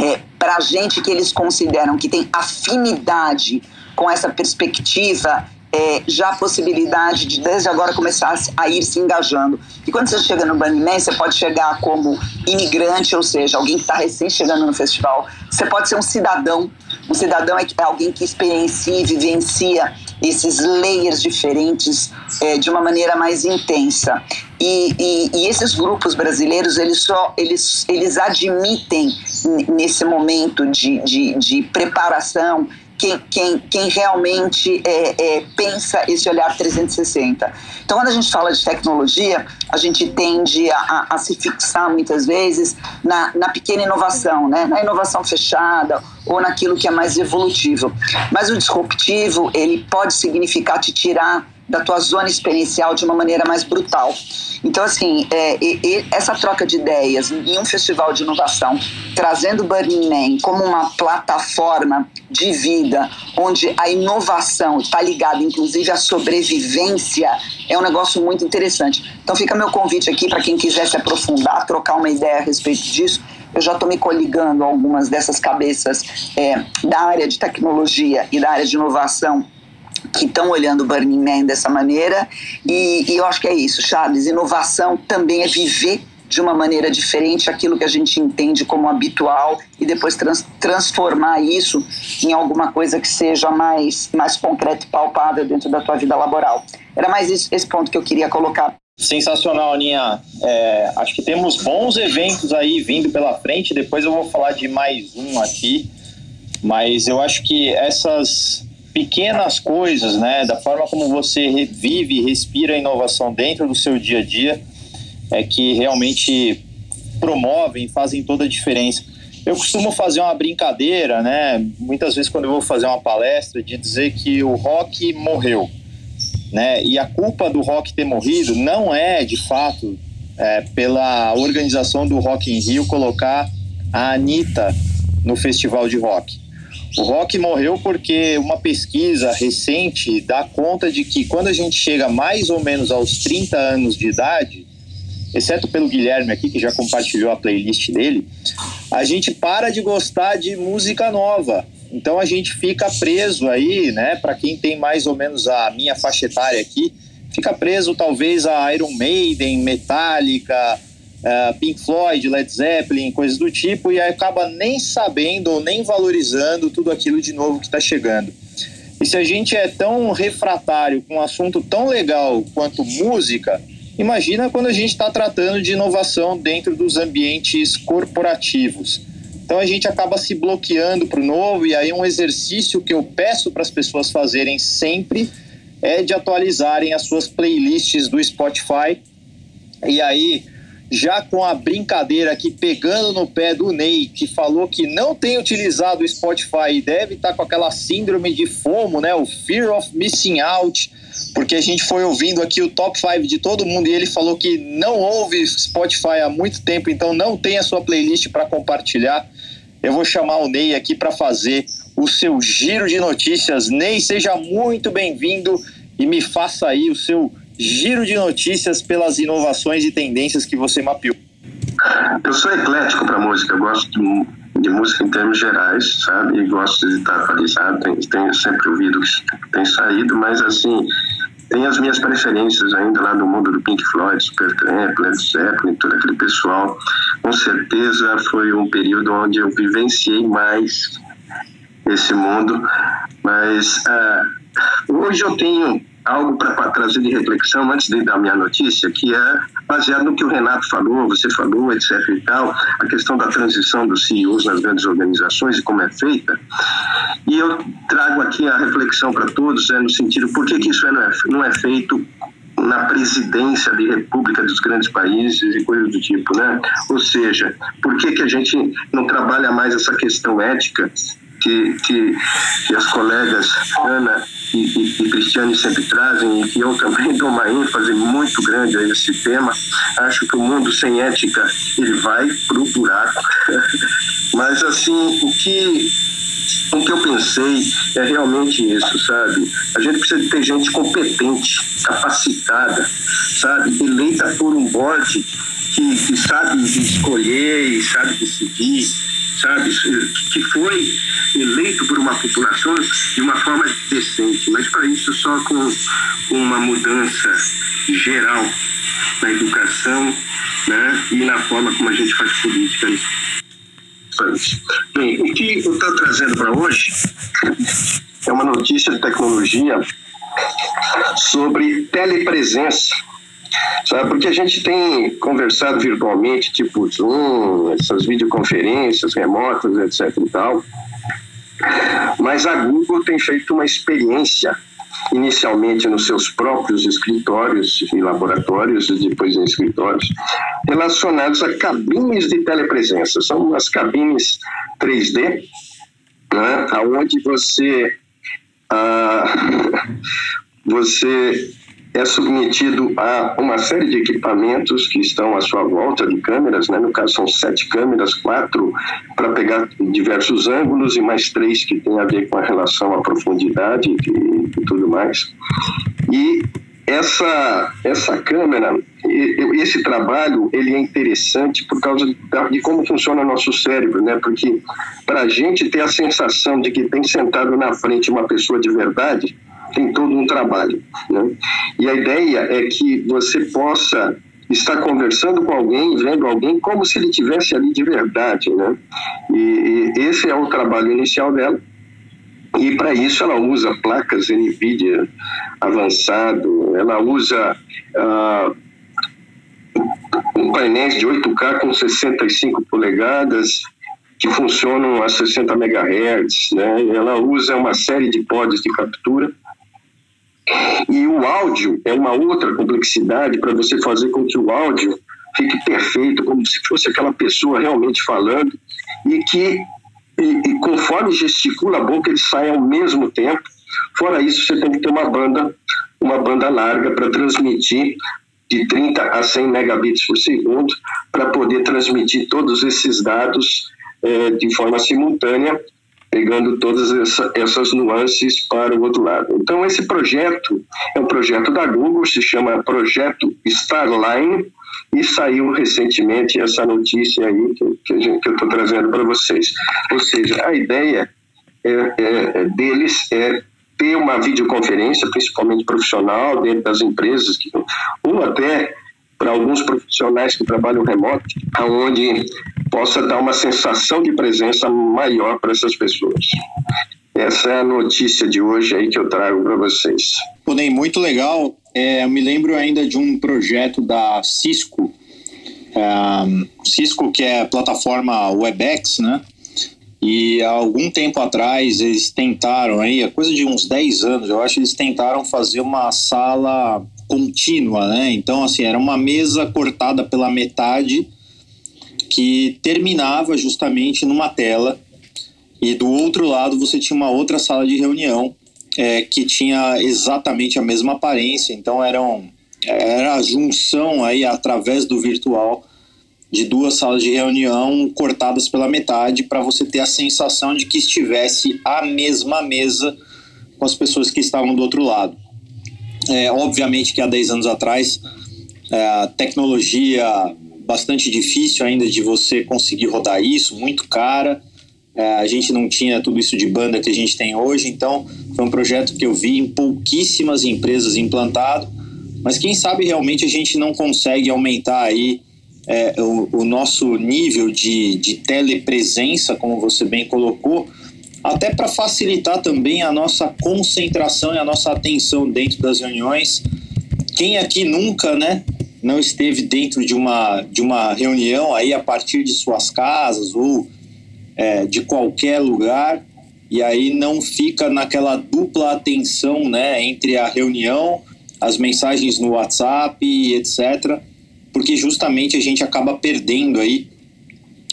é, para gente que eles consideram que tem afinidade com essa perspectiva é, já a possibilidade de, desde agora, começar a ir se engajando. E quando você chega no Man, você pode chegar como imigrante, ou seja, alguém que está recém chegando no festival. Você pode ser um cidadão. Um cidadão é, é alguém que experiencia e vivencia esses layers diferentes é, de uma maneira mais intensa. E, e, e, esses grupos brasileiros, eles só eles, eles admitem nesse momento de, de, de preparação quem, quem, quem realmente é, é, pensa esse olhar 360. Então, quando a gente fala de tecnologia, a gente tende a, a, se fixar muitas vezes na, na pequena inovação, né? na inovação fechada ou naquilo que é mais evolutivo. Mas o disruptivo, ele pode significar te tirar da tua zona experiencial de uma maneira mais brutal. Então, assim, é, essa troca de ideias em um festival de inovação, trazendo o Burning Man como uma plataforma de vida, onde a inovação está ligada, inclusive, à sobrevivência, é um negócio muito interessante. Então, fica meu convite aqui para quem quiser se aprofundar, trocar uma ideia a respeito disso. Eu já estou me coligando algumas dessas cabeças é, da área de tecnologia e da área de inovação que estão olhando o Burning Man dessa maneira. E, e, eu acho que é isso, Charles. Inovação também é viver de uma maneira diferente aquilo que a gente entende como habitual e depois trans, transformar isso em alguma coisa que seja mais, mais concreta e palpável dentro da tua vida laboral. Era mais esse, esse ponto que eu queria colocar. Sensacional, Aninha. É, acho que temos bons eventos aí vindo pela frente. Depois eu vou falar de mais um aqui. Mas eu acho que essas pequenas coisas, né, da forma como você vive e respira a inovação dentro do seu dia a dia, é que realmente promovem, fazem toda a diferença. Eu costumo fazer uma brincadeira, né, muitas vezes quando eu vou fazer uma palestra, de dizer que o rock morreu, né, e a culpa do rock ter morrido não é, de fato, é, pela organização do Rock in Rio colocar a Anitta no festival de rock o rock morreu porque uma pesquisa recente dá conta de que quando a gente chega mais ou menos aos 30 anos de idade, exceto pelo Guilherme aqui, que já compartilhou a playlist dele, a gente para de gostar de música nova. Então a gente fica preso aí, né? Para quem tem mais ou menos a minha faixa etária aqui, fica preso talvez a Iron Maiden, Metallica, uh, Pink Floyd, Led Zeppelin, coisas do tipo, e acaba nem sabendo ou nem valorizando tudo aquilo de novo que está chegando. E se a gente é tão refratário com um assunto tão legal quanto música, imagina quando a gente está tratando de inovação dentro dos ambientes corporativos. Então a gente acaba se bloqueando para o novo, e aí um exercício que eu peço para as pessoas fazerem sempre é de atualizarem as suas playlists do Spotify. E aí já com a brincadeira aqui pegando no pé do Ney, que falou que não tem utilizado o Spotify e deve estar tá com aquela síndrome de FOMO, né? O Fear of Missing Out, porque a gente foi ouvindo aqui o top 5 de todo mundo e ele falou que não ouve Spotify há muito tempo, então não tem a sua playlist para compartilhar. Eu vou chamar o Ney aqui para fazer o seu giro de notícias. Ney, seja muito bem-vindo e me faça aí o seu giro de notícias pelas inovações e tendências que você mapeou. Eu sou eclético para música, eu gosto de, de, música em termos gerais, sabe? E gosto de estar atualizado, tenho, tenho sempre ouvido que tem saído, mas assim, tem as minhas preferências ainda lá do mundo do Pink Floyd, Supertramp, Led Zeppelin, todo aquele pessoal. Com certeza foi um período onde eu vivenciei mais esse mundo, mas uh, hoje eu tenho algo para trazer de reflexão antes de dar minha notícia, que é baseado no que o Renato falou, você falou, etc e tal, a questão da transição dos CEOs nas grandes organizações e como é feita. E eu trago aqui a reflexão para todos, é no sentido por que, que isso não é, não é feito na presidência de república dos grandes países e coisas do tipo, né? Ou seja, por que, que a gente não trabalha mais essa questão ética que, que, que as colegas Ana e, e, e Cristiane sempre trazem e que eu também dou uma ênfase muito grande a esse tema. Acho que o mundo sem ética ele vai para o buraco. Mas assim, o que o que eu pensei é realmente isso, sabe? A gente precisa ter gente competente, capacitada, sabe? Eleita por um board que, que sabe escolher e sabe decidir sabe, que foi eleito por uma população de uma forma decente, mas para isso só com uma mudança geral na educação né, e na forma como a gente faz política. Bem, o que eu estou trazendo para hoje é uma notícia de tecnologia sobre telepresença Sabe? Porque a gente tem conversado virtualmente, tipo Zoom, essas videoconferências remotas, etc e tal. Mas a Google tem feito uma experiência inicialmente nos seus próprios escritórios e laboratórios e depois em escritórios, relacionados a cabines de telepresença. São as cabines 3D, né, onde você, ah, você é submetido a uma série de equipamentos que estão à sua volta de câmeras, né? no caso são sete câmeras, quatro para pegar diversos ângulos e mais três que tem a ver com a relação à profundidade e, e tudo mais. E essa essa câmera, esse trabalho, ele é interessante por causa de como funciona nosso cérebro, né? Porque para a gente ter a sensação de que tem sentado na frente uma pessoa de verdade, tem todo um trabalho. Né? E a ideia é que você possa estar conversando com alguém, vendo alguém como se ele tivesse ali de verdade, né? E, e esse é o trabalho inicial dela. E para isso ela usa placas NVIDIA avançado, ela usa uh, um painéis de 8K com 65 polegadas que funcionam a 60 MHz, né? Ela usa uma série de pods de captura e o áudio é uma outra complexidade para você fazer com que o áudio fique perfeito, como se fosse aquela pessoa realmente falando, e que, e, e conforme gesticula a boca, ele sai ao mesmo tempo. Fora isso, você tem que ter uma banda, uma banda larga para transmitir de 30 a 100 megabits por segundo, para poder transmitir todos esses dados é, de forma simultânea pegando todas essa, essas nuances para o outro lado. Então, esse projeto é um projeto da Google, se chama Projeto Starline, e saiu recentemente essa notícia aí que, que, gente, que eu estou trazendo para vocês. Ou seja, a ideia é, é, é, deles é ter uma videoconferência, principalmente profissional, dentro das empresas, que, ou até para alguns profissionais que trabalham remoto, aonde possa dar uma sensação de presença maior para essas pessoas. Essa é a notícia de hoje aí que eu trago para vocês. Pô, muito legal. É, eu me lembro ainda de um projeto da Cisco, é, Cisco que é a plataforma WebEx, né? E há algum tempo atrás eles tentaram aí, coisa de uns 10 anos, eu acho, eles tentaram fazer uma sala contínua, né? Então, assim, era uma mesa cortada pela metade que terminava justamente numa tela e do outro lado você tinha uma outra sala de reunião é, que tinha exatamente a mesma aparência. Então, eram, era a junção aí através do virtual de duas salas de reunião cortadas pela metade para você ter a sensação de que estivesse a mesma mesa com as pessoas que estavam do outro lado. É, obviamente que há 10 anos atrás é, tecnologia bastante difícil ainda de você conseguir rodar isso, muito cara. É, a gente não tinha tudo isso de banda que a gente tem hoje, então foi um projeto que eu vi em pouquíssimas empresas implantado, mas quem sabe realmente a gente não consegue aumentar aí é, o, o, nosso nível de, de telepresença, como você bem colocou, até para facilitar também a nossa concentração e a nossa atenção dentro das reuniões. Quem aqui nunca, né, não esteve dentro de uma, de uma reunião aí a partir de suas casas ou é, de qualquer lugar e aí não fica naquela dupla atenção, né, entre a reunião, as mensagens no WhatsApp, etc porque justamente a gente acaba perdendo aí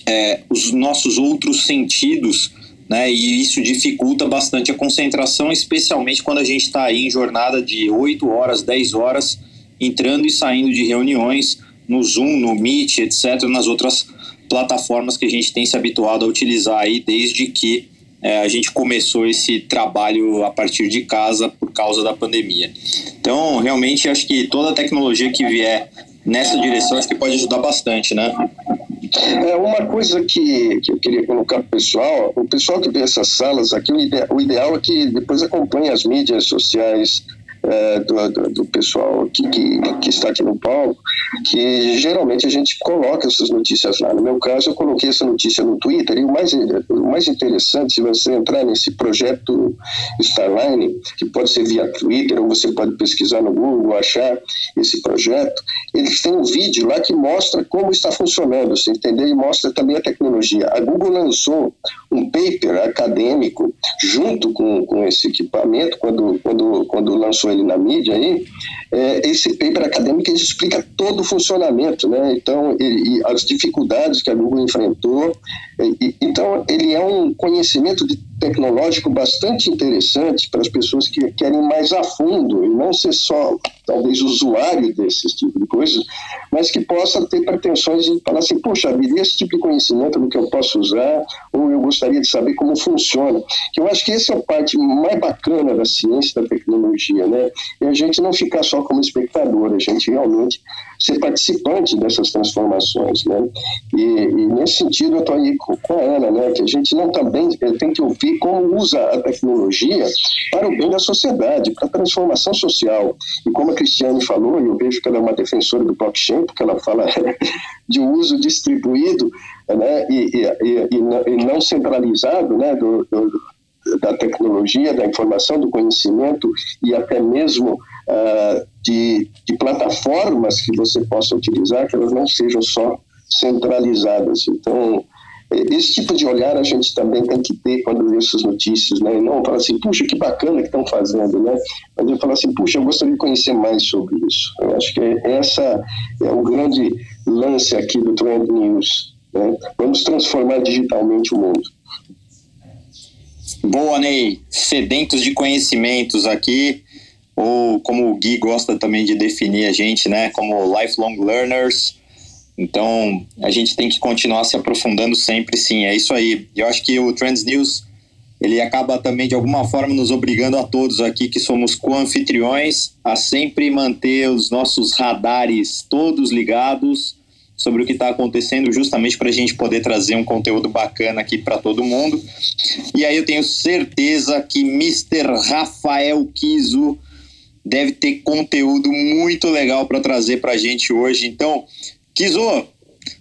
é, os nossos outros sentidos, né? E isso dificulta bastante a concentração, especialmente quando a gente está aí em jornada de 8 horas, 10 horas, entrando e saindo de reuniões no Zoom, no Meet, etc., nas outras plataformas que a gente tem se habituado a utilizar aí desde que é, a gente começou esse trabalho a partir de casa por causa da pandemia. Então, realmente, acho que toda a tecnologia que vier nessa direção, acho que pode ajudar bastante, né? É uma coisa que, que eu queria colocar para o pessoal, o pessoal que vê essas salas aqui, o, ide, o ideal é que depois acompanhe as mídias sociais é, do, do, do, pessoal que, que, que, está aqui no palco, que geralmente a gente coloca essas notícias lá. No meu caso, eu coloquei essa notícia no Twitter, e o mais, o mais interessante, se você entrar nesse projeto Starline, que pode ser via Twitter, ou você pode pesquisar no Google, achar esse projeto, eles têm um vídeo lá que mostra como está funcionando, você entendeu? E mostra também a tecnologia. A Google lançou um paper acadêmico junto com, com esse equipamento, quando, quando, quando lançou ele na mídia aí, é, esse paper acadêmico ele explica todo o funcionamento, né? Então, e, e as dificuldades que a Google enfrentou. E, então, ele é um conhecimento tecnológico bastante interessante para as pessoas que querem mais a fundo e não ser só talvez usuário desses tipos de coisas, mas que possa ter pretensões de falar assim, poxa vida, esse tipo de conhecimento no que eu posso usar, ou eu gostaria de saber como funciona. Que eu acho que essa é a parte mais bacana da ciência, da tecnologia, né? E a gente não ficar só como espectador, a gente realmente ser participante dessas transformações, né? E, e nesse sentido eu estou aí com, com a Ana, né? Que a gente não também tem que ouvir como usa a tecnologia para o bem da sociedade, para a transformação social. E como a Cristiane falou, e eu vejo que ela é uma defensora do blockchain, porque ela fala de uso distribuído né, e, e, e, não centralizado né, do, do, da tecnologia, da informação, do conhecimento e até mesmo uh, de, de plataformas que você possa utilizar, que elas não sejam só centralizadas. Então, esse tipo de olhar a gente também tem que ter quando vê essas notícias, né? E não falar assim, puxa, que bacana que estão fazendo, né? Mas eu falar assim, puxa, eu gostaria de conhecer mais sobre isso. Eu acho que essa é o grande lance aqui do Trend News. Né? Vamos transformar digitalmente o mundo. Boa, Ney. Sedentos de conhecimentos aqui, ou como o Gui gosta também de definir a gente, né? Como lifelong learners então, a gente tem que continuar se aprofundando sempre, sim, é isso aí. Eu acho que o Trends News ele acaba também de alguma forma nos obrigando a todos aqui que somos co-anfitriões a sempre manter os nossos radares todos ligados sobre o que está acontecendo, justamente para a gente poder trazer um conteúdo bacana aqui para todo mundo. E aí eu tenho certeza que Mr. Rafael Kiso deve ter conteúdo muito legal para trazer para a gente hoje. Então, Kiso,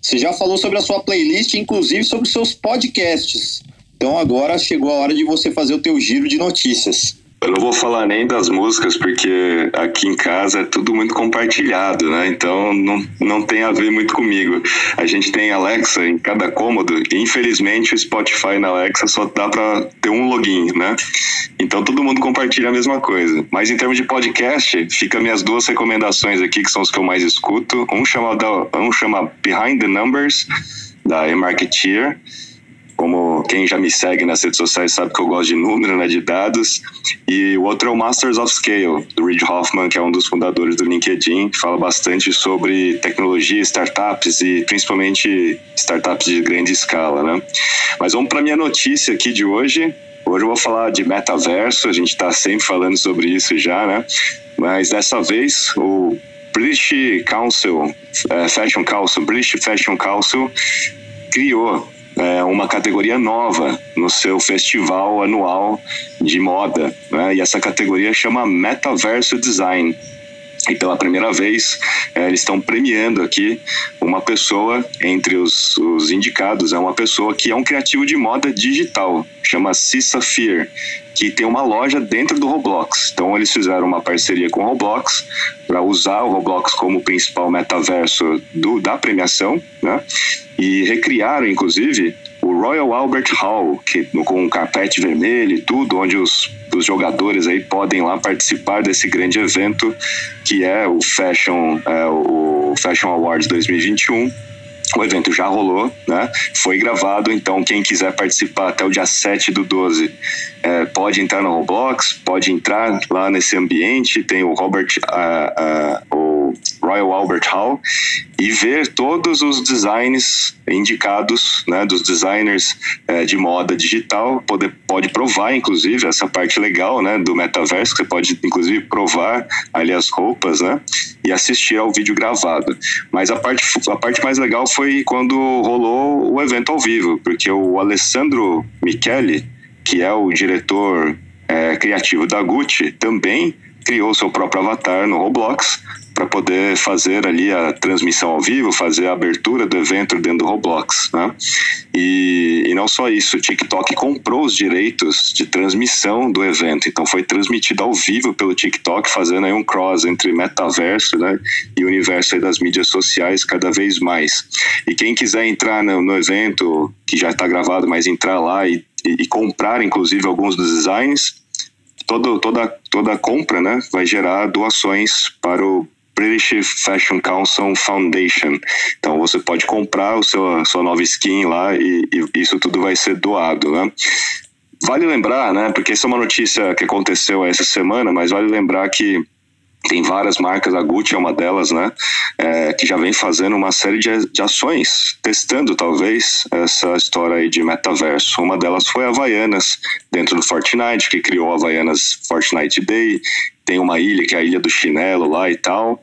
você já falou sobre a sua playlist, inclusive sobre os seus podcasts. Então agora chegou a hora de você fazer o teu giro de notícias. Eu não vou falar nem das músicas, porque aqui em casa é tudo muito compartilhado, né? Então não, não tem a ver muito comigo. A gente tem Alexa em cada cômodo e infelizmente o Spotify na Alexa só dá para ter um login, né? Então todo mundo compartilha a mesma coisa. Mas em termos de podcast, fica minhas duas recomendações aqui, que são os que eu mais escuto. Um chama, um chama Behind the Numbers, da eMarketeer como quem já me segue nas redes sociais sabe que eu gosto de número, né, de dados. E o outro é o Masters of Scale, do Reid Hoffman, que é um dos fundadores do LinkedIn, que fala bastante sobre tecnologia, startups e principalmente startups de grande escala, né? Mas vamos para minha notícia aqui de hoje. Hoje eu vou falar de metaverso, a gente está sempre falando sobre isso já, né? Mas dessa vez o British Council, é, Fashion Council, British Fashion Council criou é, uma categoria nova no seu festival anual de moda. Né? E essa categoria chama Metaverso Design. E pela primeira vez, é, eles estão premiando aqui uma pessoa entre os, os, indicados, é uma pessoa que é um criativo de moda digital, chama Cissa Fear, que tem uma loja dentro do Roblox. Então eles fizeram uma parceria com o Roblox para usar o Roblox como principal metaverso do, da premiação, né? E recriaram, inclusive, o Royal Albert Hall, que, com um carpete vermelho e tudo, onde os, os jogadores aí podem lá participar desse grande evento que é o Fashion, é, o Fashion Awards 2021. O evento já rolou, né? Foi gravado, então quem quiser participar até o dia 7 do 12 é, pode entrar no Roblox, pode entrar lá nesse ambiente. Tem o Robert, uh, uh, o Royal Albert Hall e ver todos os designs indicados, né, dos designers é, de moda digital, poder, pode provar, inclusive, essa parte legal, né, do metaverso, que você pode, inclusive, provar ali as roupas, né, e assistir ao vídeo gravado. Mas a parte, a parte mais legal foi quando rolou o evento ao vivo, porque o Alessandro Michele, que é o diretor é, criativo da Gucci, também criou seu próprio avatar no Roblox para poder fazer ali a transmissão ao vivo, fazer a abertura do evento dentro do Roblox, né? E, e não só isso, o TikTok comprou os direitos de transmissão do evento, então foi transmitido ao vivo pelo TikTok, fazendo aí um cross entre metaverso, né, e universo das mídias sociais cada vez mais. E quem quiser entrar no, no evento, que já está gravado, mas entrar lá e, e, e comprar, inclusive, alguns dos designs, todo, toda, toda compra né, vai gerar doações para o British Fashion Council Foundation. Então você pode comprar o seu, a sua nova skin lá e, e isso tudo vai ser doado, né? Vale lembrar, né? Porque essa é uma notícia que aconteceu essa semana, mas vale lembrar que tem várias marcas, a Gucci é uma delas, né? É, que já vem fazendo uma série de, de, ações, testando talvez essa história aí de metaverso. Uma delas foi a Havaianas, dentro do Fortnite, que criou a Havaianas Fortnite Day. Tem uma ilha, que é a Ilha do Chinelo lá e tal.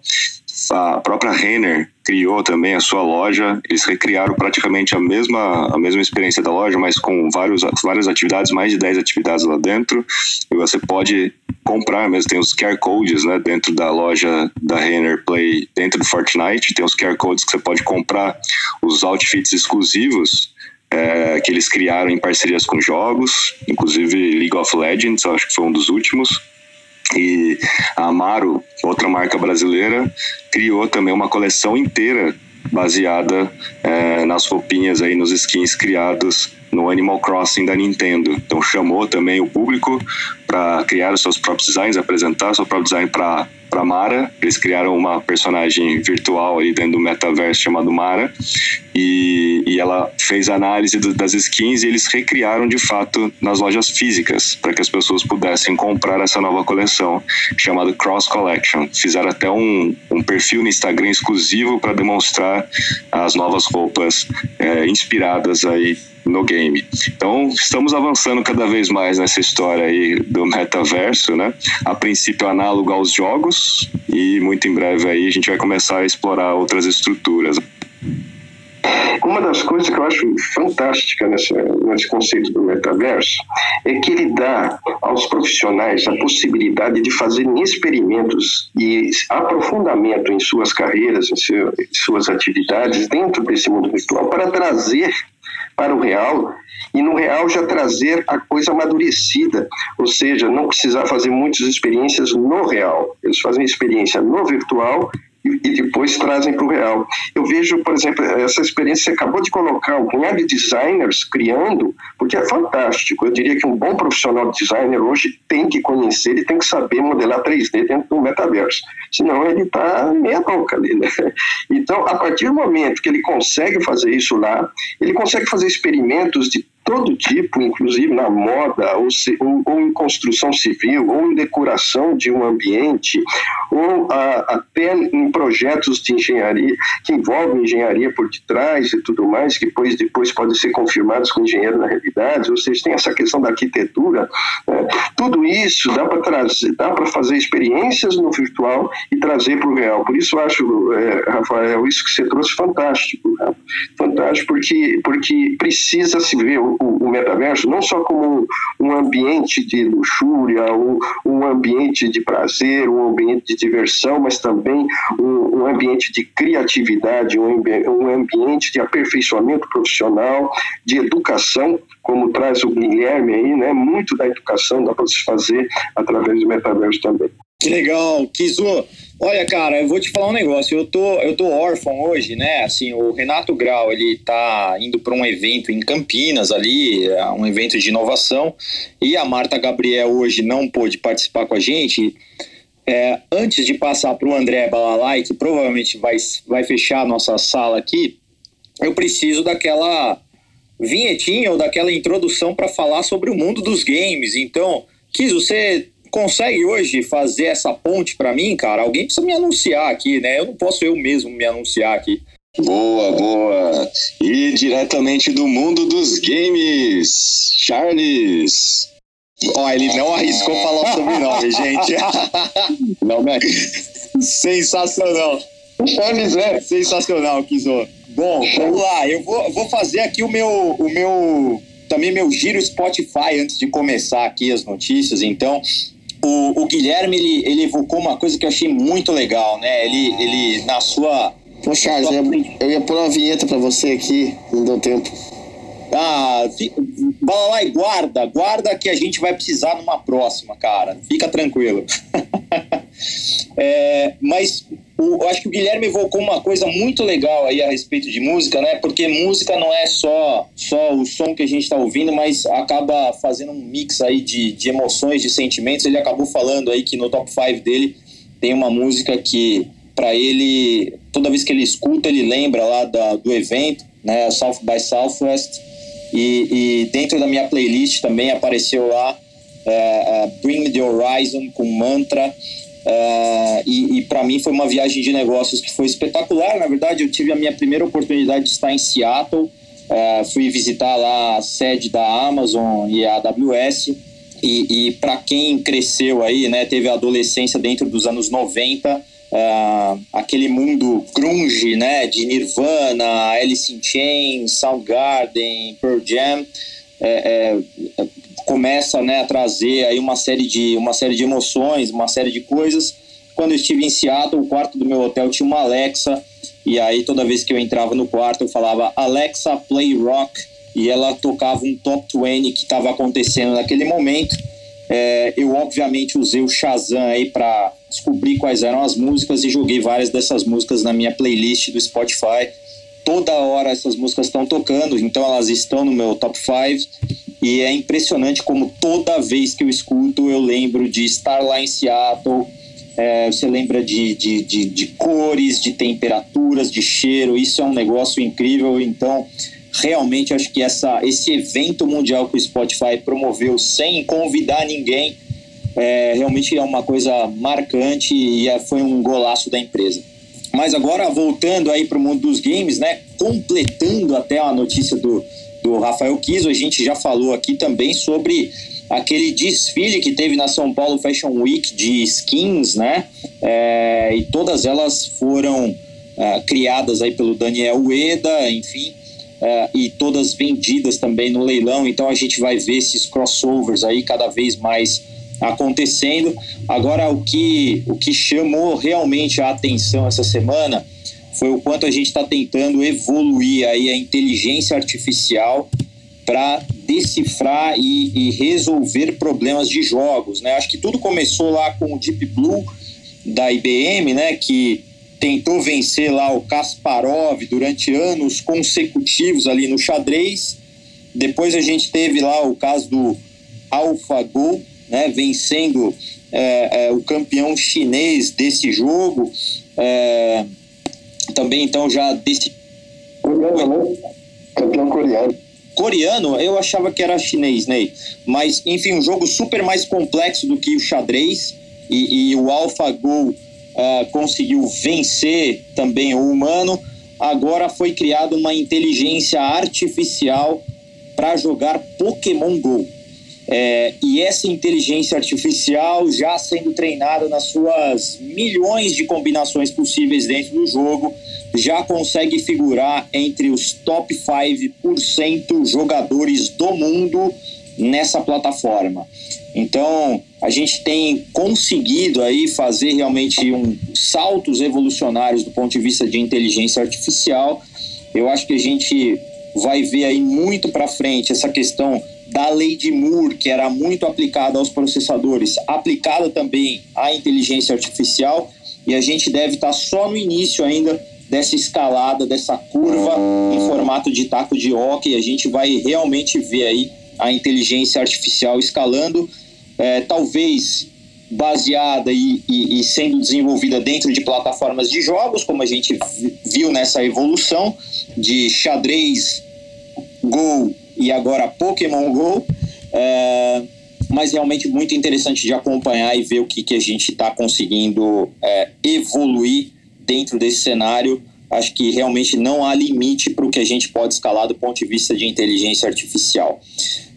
A própria Renner criou também a sua loja. Eles recriaram praticamente a mesma, a mesma experiência da loja, mas com vários, várias atividades, mais de 10 atividades lá dentro. E você pode comprar mesmo. Tem os QR Codes né, dentro da loja da Renner Play, dentro do Fortnite. Tem os QR Codes que você pode comprar os outfits exclusivos é, que eles criaram em parcerias com jogos, inclusive League of Legends, acho que foi um dos últimos. E a Amaro, outra marca brasileira, criou também uma coleção inteira baseada é, nas roupinhas aí, nos skins criados no Animal Crossing da Nintendo. Então chamou também o público para criar os seus próprios designs, apresentar seu próprio design para para Mara. Eles criaram uma personagem virtual ali dentro do metaverso chamado Mara e, e ela fez análise do, das skins e eles recriaram de fato nas lojas físicas para que as pessoas pudessem comprar essa nova coleção chamada Cross Collection. Fizeram até um, um perfil no Instagram exclusivo para demonstrar as novas roupas é, inspiradas aí no game. Então, estamos avançando cada vez mais nessa história aí do metaverso, né? A princípio análogo aos jogos e muito em breve aí a gente vai começar a explorar outras estruturas. Uma das coisas que eu acho fantástica nesse, nesse conceito do metaverso é que ele dá aos profissionais a possibilidade de fazerem experimentos e aprofundamento em suas carreiras, em, seu, em suas atividades dentro desse mundo virtual para trazer para o real e no real já trazer a coisa amadurecida, ou seja, não precisar fazer muitas experiências no real. Eles fazem experiência no virtual e depois trazem para o real. Eu vejo, por exemplo, essa experiência que você acabou de colocar, um punhado de designers criando, porque é fantástico. Eu diria que um bom profissional de designer hoje tem que conhecer e tem que saber modelar 3D dentro do metaverso. Senão ele está meia boca ali, né? Então, a partir do momento que ele consegue fazer isso lá, ele consegue fazer experimentos de todo tipo, inclusive na moda, ou, se, ou, ou, em construção civil, ou em decoração de um ambiente, ou a, até em projetos de engenharia, que envolvem engenharia por detrás e tudo mais, que depois, depois podem ser confirmados com engenheiro na realidade, ou seja, tem essa questão da arquitetura. Né? Tudo isso dá para trazer, dá para fazer experiências no virtual e trazer para o real. Por isso eu acho, é, Rafael, isso que você trouxe fantástico. Né? Fantástico porque, porque precisa se ver o metaverso não só como um ambiente de luxúria, um, um ambiente de prazer, um ambiente de diversão, mas também um, um ambiente de criatividade, um, um ambiente de aperfeiçoamento profissional, de educação, como traz o Guilherme aí, né? Muito da educação dá para se fazer através do metaverso também. Que legal, Kizu. Olha, cara, eu vou te falar um negócio. Eu tô, eu tô órfão hoje, né? Assim, o Renato Grau, ele tá indo para um evento em Campinas ali, é um evento de inovação, e a Marta Gabriel hoje não pôde participar com a gente. É, antes de passar para o André Balalai, que provavelmente vai, vai fechar a nossa sala aqui, eu preciso daquela vinhetinha ou daquela introdução para falar sobre o mundo dos games. Então, Kiz, você consegue hoje fazer essa ponte para mim, cara? Alguém precisa me anunciar aqui, né? Eu não posso eu mesmo me anunciar aqui. Boa, boa. E diretamente do mundo dos games, Charles. Ó, ele não arriscou falar o sobrenome, gente. Não, né? Sensacional. Charles é. Sensacional, Kizo. Bom, vamos lá. Eu vou, vou fazer aqui o meu, o meu também meu giro Spotify antes de começar aqui as notícias. Então, o, o Guilherme, ele, ele evocou uma coisa que eu achei muito legal, né? Ele, ele na sua... Pô, Charles, eu ia, eu ia pôr uma vinheta pra você aqui, não deu tempo. Ah, lá e guarda, guarda que a gente vai precisar numa próxima, cara. Fica tranquilo. é, mas o, eu acho que o Guilherme evocou uma coisa muito legal aí a respeito de música, né? Porque música não é só, só o som que a gente está ouvindo, mas acaba fazendo um mix aí de, de emoções, de sentimentos. Ele acabou falando aí que no top 5 dele tem uma música que, para ele, toda vez que ele escuta, ele lembra lá da, do evento, né? South by Southwest. E, e dentro da minha playlist também apareceu lá é, é, Bring the Horizon com mantra. Uh, e, e para mim foi uma viagem de negócios que foi espetacular. Na verdade, eu tive a minha primeira oportunidade de estar em Seattle. Uh, fui visitar lá a sede da Amazon e a AWS. E, e para quem cresceu aí, né, teve a adolescência dentro dos anos 90, uh, ah, aquele mundo grunge, né, de Nirvana, Alice in Chains, Soundgarden, Pearl Jam, é, é, começa né, a trazer aí uma série, de, uma série de emoções, uma série de coisas. Quando eu estive em Seattle, o quarto do meu hotel tinha uma Alexa, e aí toda vez que eu entrava no quarto eu falava Alexa play rock, e ela tocava um top 20 que estava acontecendo naquele momento. É, eu obviamente usei o Shazam aí para descobrir quais eram as músicas e joguei várias dessas músicas na minha playlist do Spotify. Toda hora essas músicas estão tocando, então elas estão no meu top 5 e é impressionante como toda vez que eu escuto eu lembro de estar lá em Seattle. É, você lembra de, de, de, de, cores, de temperaturas, de cheiro. Isso é um negócio incrível. Então, realmente acho que essa, esse evento mundial que o Spotify promoveu sem convidar ninguém é, realmente é uma coisa marcante e é, foi um golaço da empresa. Mas agora voltando aí para o mundo dos games, né? Completando até a notícia do, Rafael Kiso, a gente já falou aqui também sobre aquele desfile que teve na São Paulo Fashion Week de skins, né? É, e todas elas foram é, criadas aí pelo Daniel Ueda, enfim, é, e todas vendidas também no leilão. Então a gente vai ver esses crossovers aí cada vez mais acontecendo. Agora o que o que chamou realmente a atenção essa semana foi o quanto a gente está tentando evoluir aí a inteligência artificial para decifrar e, e, resolver problemas de jogos, né? Acho que tudo começou lá com o Deep Blue da IBM, né? Que tentou vencer lá o Kasparov durante anos consecutivos ali no xadrez. Depois a gente teve lá o caso do AlphaGo, né? Vencendo é, é, o campeão chinês desse jogo. É, também então já desse coreano, né? campeão coreano. Coreano, eu achava que era chinês, Ney. Mas, enfim, um jogo super mais complexo do que o xadrez. E, e o AlphaGo uh, conseguiu vencer também o humano. Agora foi criada uma inteligência artificial para jogar Pokémon Go. É, e essa inteligência artificial já sendo treinada nas suas milhões de combinações possíveis dentro do jogo, já consegue figurar entre os top 5% jogadores do mundo nessa plataforma. Então, a gente tem conseguido aí fazer realmente um saltos evolucionários do ponto de vista de inteligência artificial. Eu acho que a gente vai ver aí muito para frente essa questão da lei de Moore, que era muito aplicada aos processadores, aplicada também à inteligência artificial, e a gente deve estar tá só no início ainda dessa escalada, dessa curva em formato de taco de hockey. A gente vai realmente ver aí a inteligência artificial escalando, é, talvez baseada e, e, e, sendo desenvolvida dentro de plataformas de jogos, como a gente viu nessa evolução de xadrez, Go e agora Pokémon Go. É, mas realmente muito interessante de acompanhar e ver o que, que a gente está conseguindo é, evoluir dentro desse cenário. Acho que realmente não há limite para o que a gente pode escalar do ponto de vista de inteligência artificial.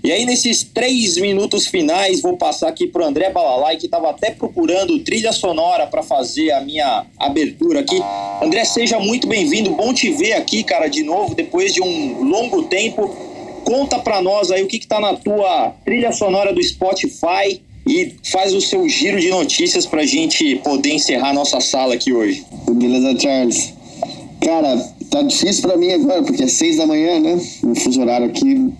E aí, nesses três minutos finais, vou passar aqui para o André Balalai, que estava até procurando trilha sonora para fazer a minha abertura aqui. André, seja muito bem-vindo. Bom te ver aqui, cara, de novo, depois de um longo tempo. Conta para nós aí o que está na tua trilha sonora do Spotify e faz o seu giro de notícias para a gente poder encerrar nossa sala aqui hoje. Beleza, Charles. Cara, tá difícil para mim agora, porque é seis da manhã, né? O fuso horário aqui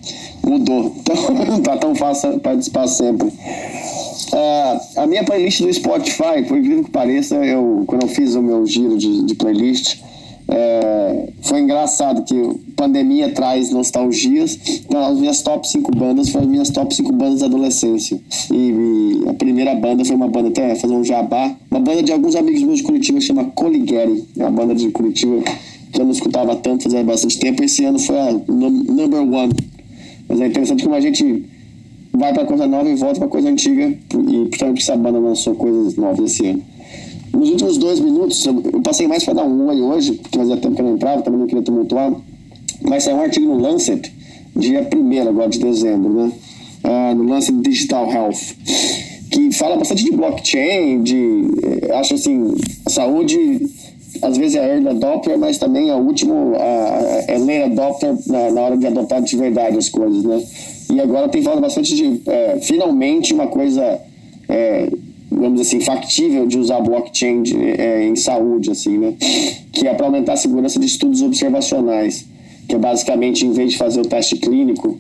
mudou. Então não tá tão fácil participar sempre. Uh, a minha playlist do Spotify, por incrível que pareça, eu, quando eu fiz o meu giro de, de playlist, é, foi engraçado que pandemia traz nostalgias. Então, as minhas top 5 bandas foram as minhas top 5 bandas da adolescência. E, e, a primeira banda foi uma banda, até fazer um jabá, uma banda de alguns amigos meus de Curitiba chama Coligeri. É uma banda de Curitiba que eu não escutava tanto, fazia bastante tempo. Esse ano foi a number one. Mas é interessante como a gente vai para coisa nova e volta para coisa antiga. E principalmente essa banda lançou coisas novas esse ano. Nos últimos dois minutos, eu passei mais para dar um oi hoje, porque fazia tempo que eu não entrava, também não queria tumultuar. Mas saiu um artigo no Lancet, dia 1 agora de dezembro, né? Uh, no Lancet Digital Health, que fala bastante de blockchain, de. Eh, acho assim, saúde às vezes é early adopter, mas também é o último, é late adopter na, na, hora de adotar de verdade as coisas, né? E agora tem falado bastante de, é, finalmente, uma coisa é, vamos assim, factível de usar blockchain de, é, em saúde, assim, né? Que é para aumentar a segurança de estudos observacionais, que é basicamente, em vez de fazer o teste clínico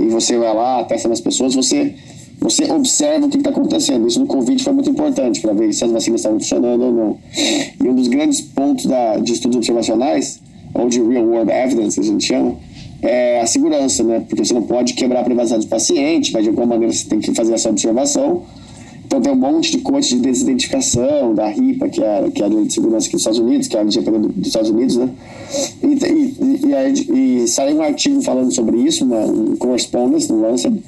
e você vai lá, testa nas pessoas, você, você observa o que está acontecendo. Isso no Covid foi muito importante para ver se as vacinas estavam funcionando ou não. E um dos grandes pontos da, de estudos observacionais, ou de real world evidence, a gente chama, é a segurança, né? Porque você não pode quebrar a privacidade do paciente, mas de alguma maneira você tem que fazer essa observação então tem um monte de coach de desidentificação da RIPA, que é, que é a lei de segurança aqui dos Estados Unidos, que é a lei dos Estados Unidos, né? E, e, e, e, saiu um artigo falando sobre isso, uma, um correspondence no Lancet,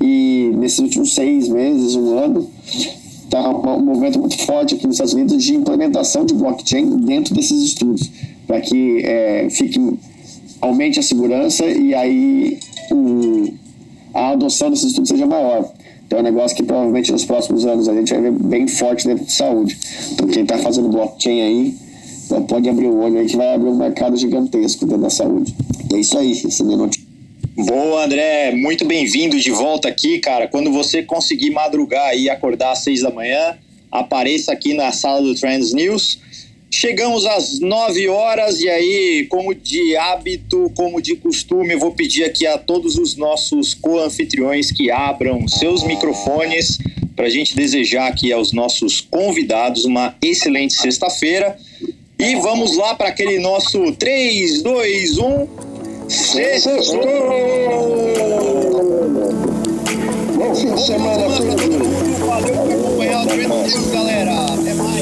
e nesses últimos seis meses, um ano, está um movimento muito forte aqui nos Estados Unidos de implementação de blockchain dentro desses estudos, para que é, fique aumente a segurança e aí o, a adoção desses estudos seja maior. Então é um negócio que provavelmente nos próximos anos a gente vai ver bem forte dentro de saúde. Então quem está fazendo blockchain aí pode abrir o olho aí que vai abrir um mercado gigantesco dentro da saúde. E é isso aí, essa é minha notícia. Boa, André. Muito bem-vindo de volta aqui, cara. Quando você conseguir madrugar e acordar às seis da manhã, apareça aqui na sala do Trends News. Chegamos às 9 horas e aí, como de hábito, como de costume, eu vou pedir aqui a todos os nossos co-anfitriões que abram seus microfones para a gente desejar aqui aos nossos convidados uma excelente sexta-feira. E vamos lá para aquele nosso 3, 2, 1. Sextou! Bom fim de semana a todos. Valeu por acompanhar o News, galera. Até mais.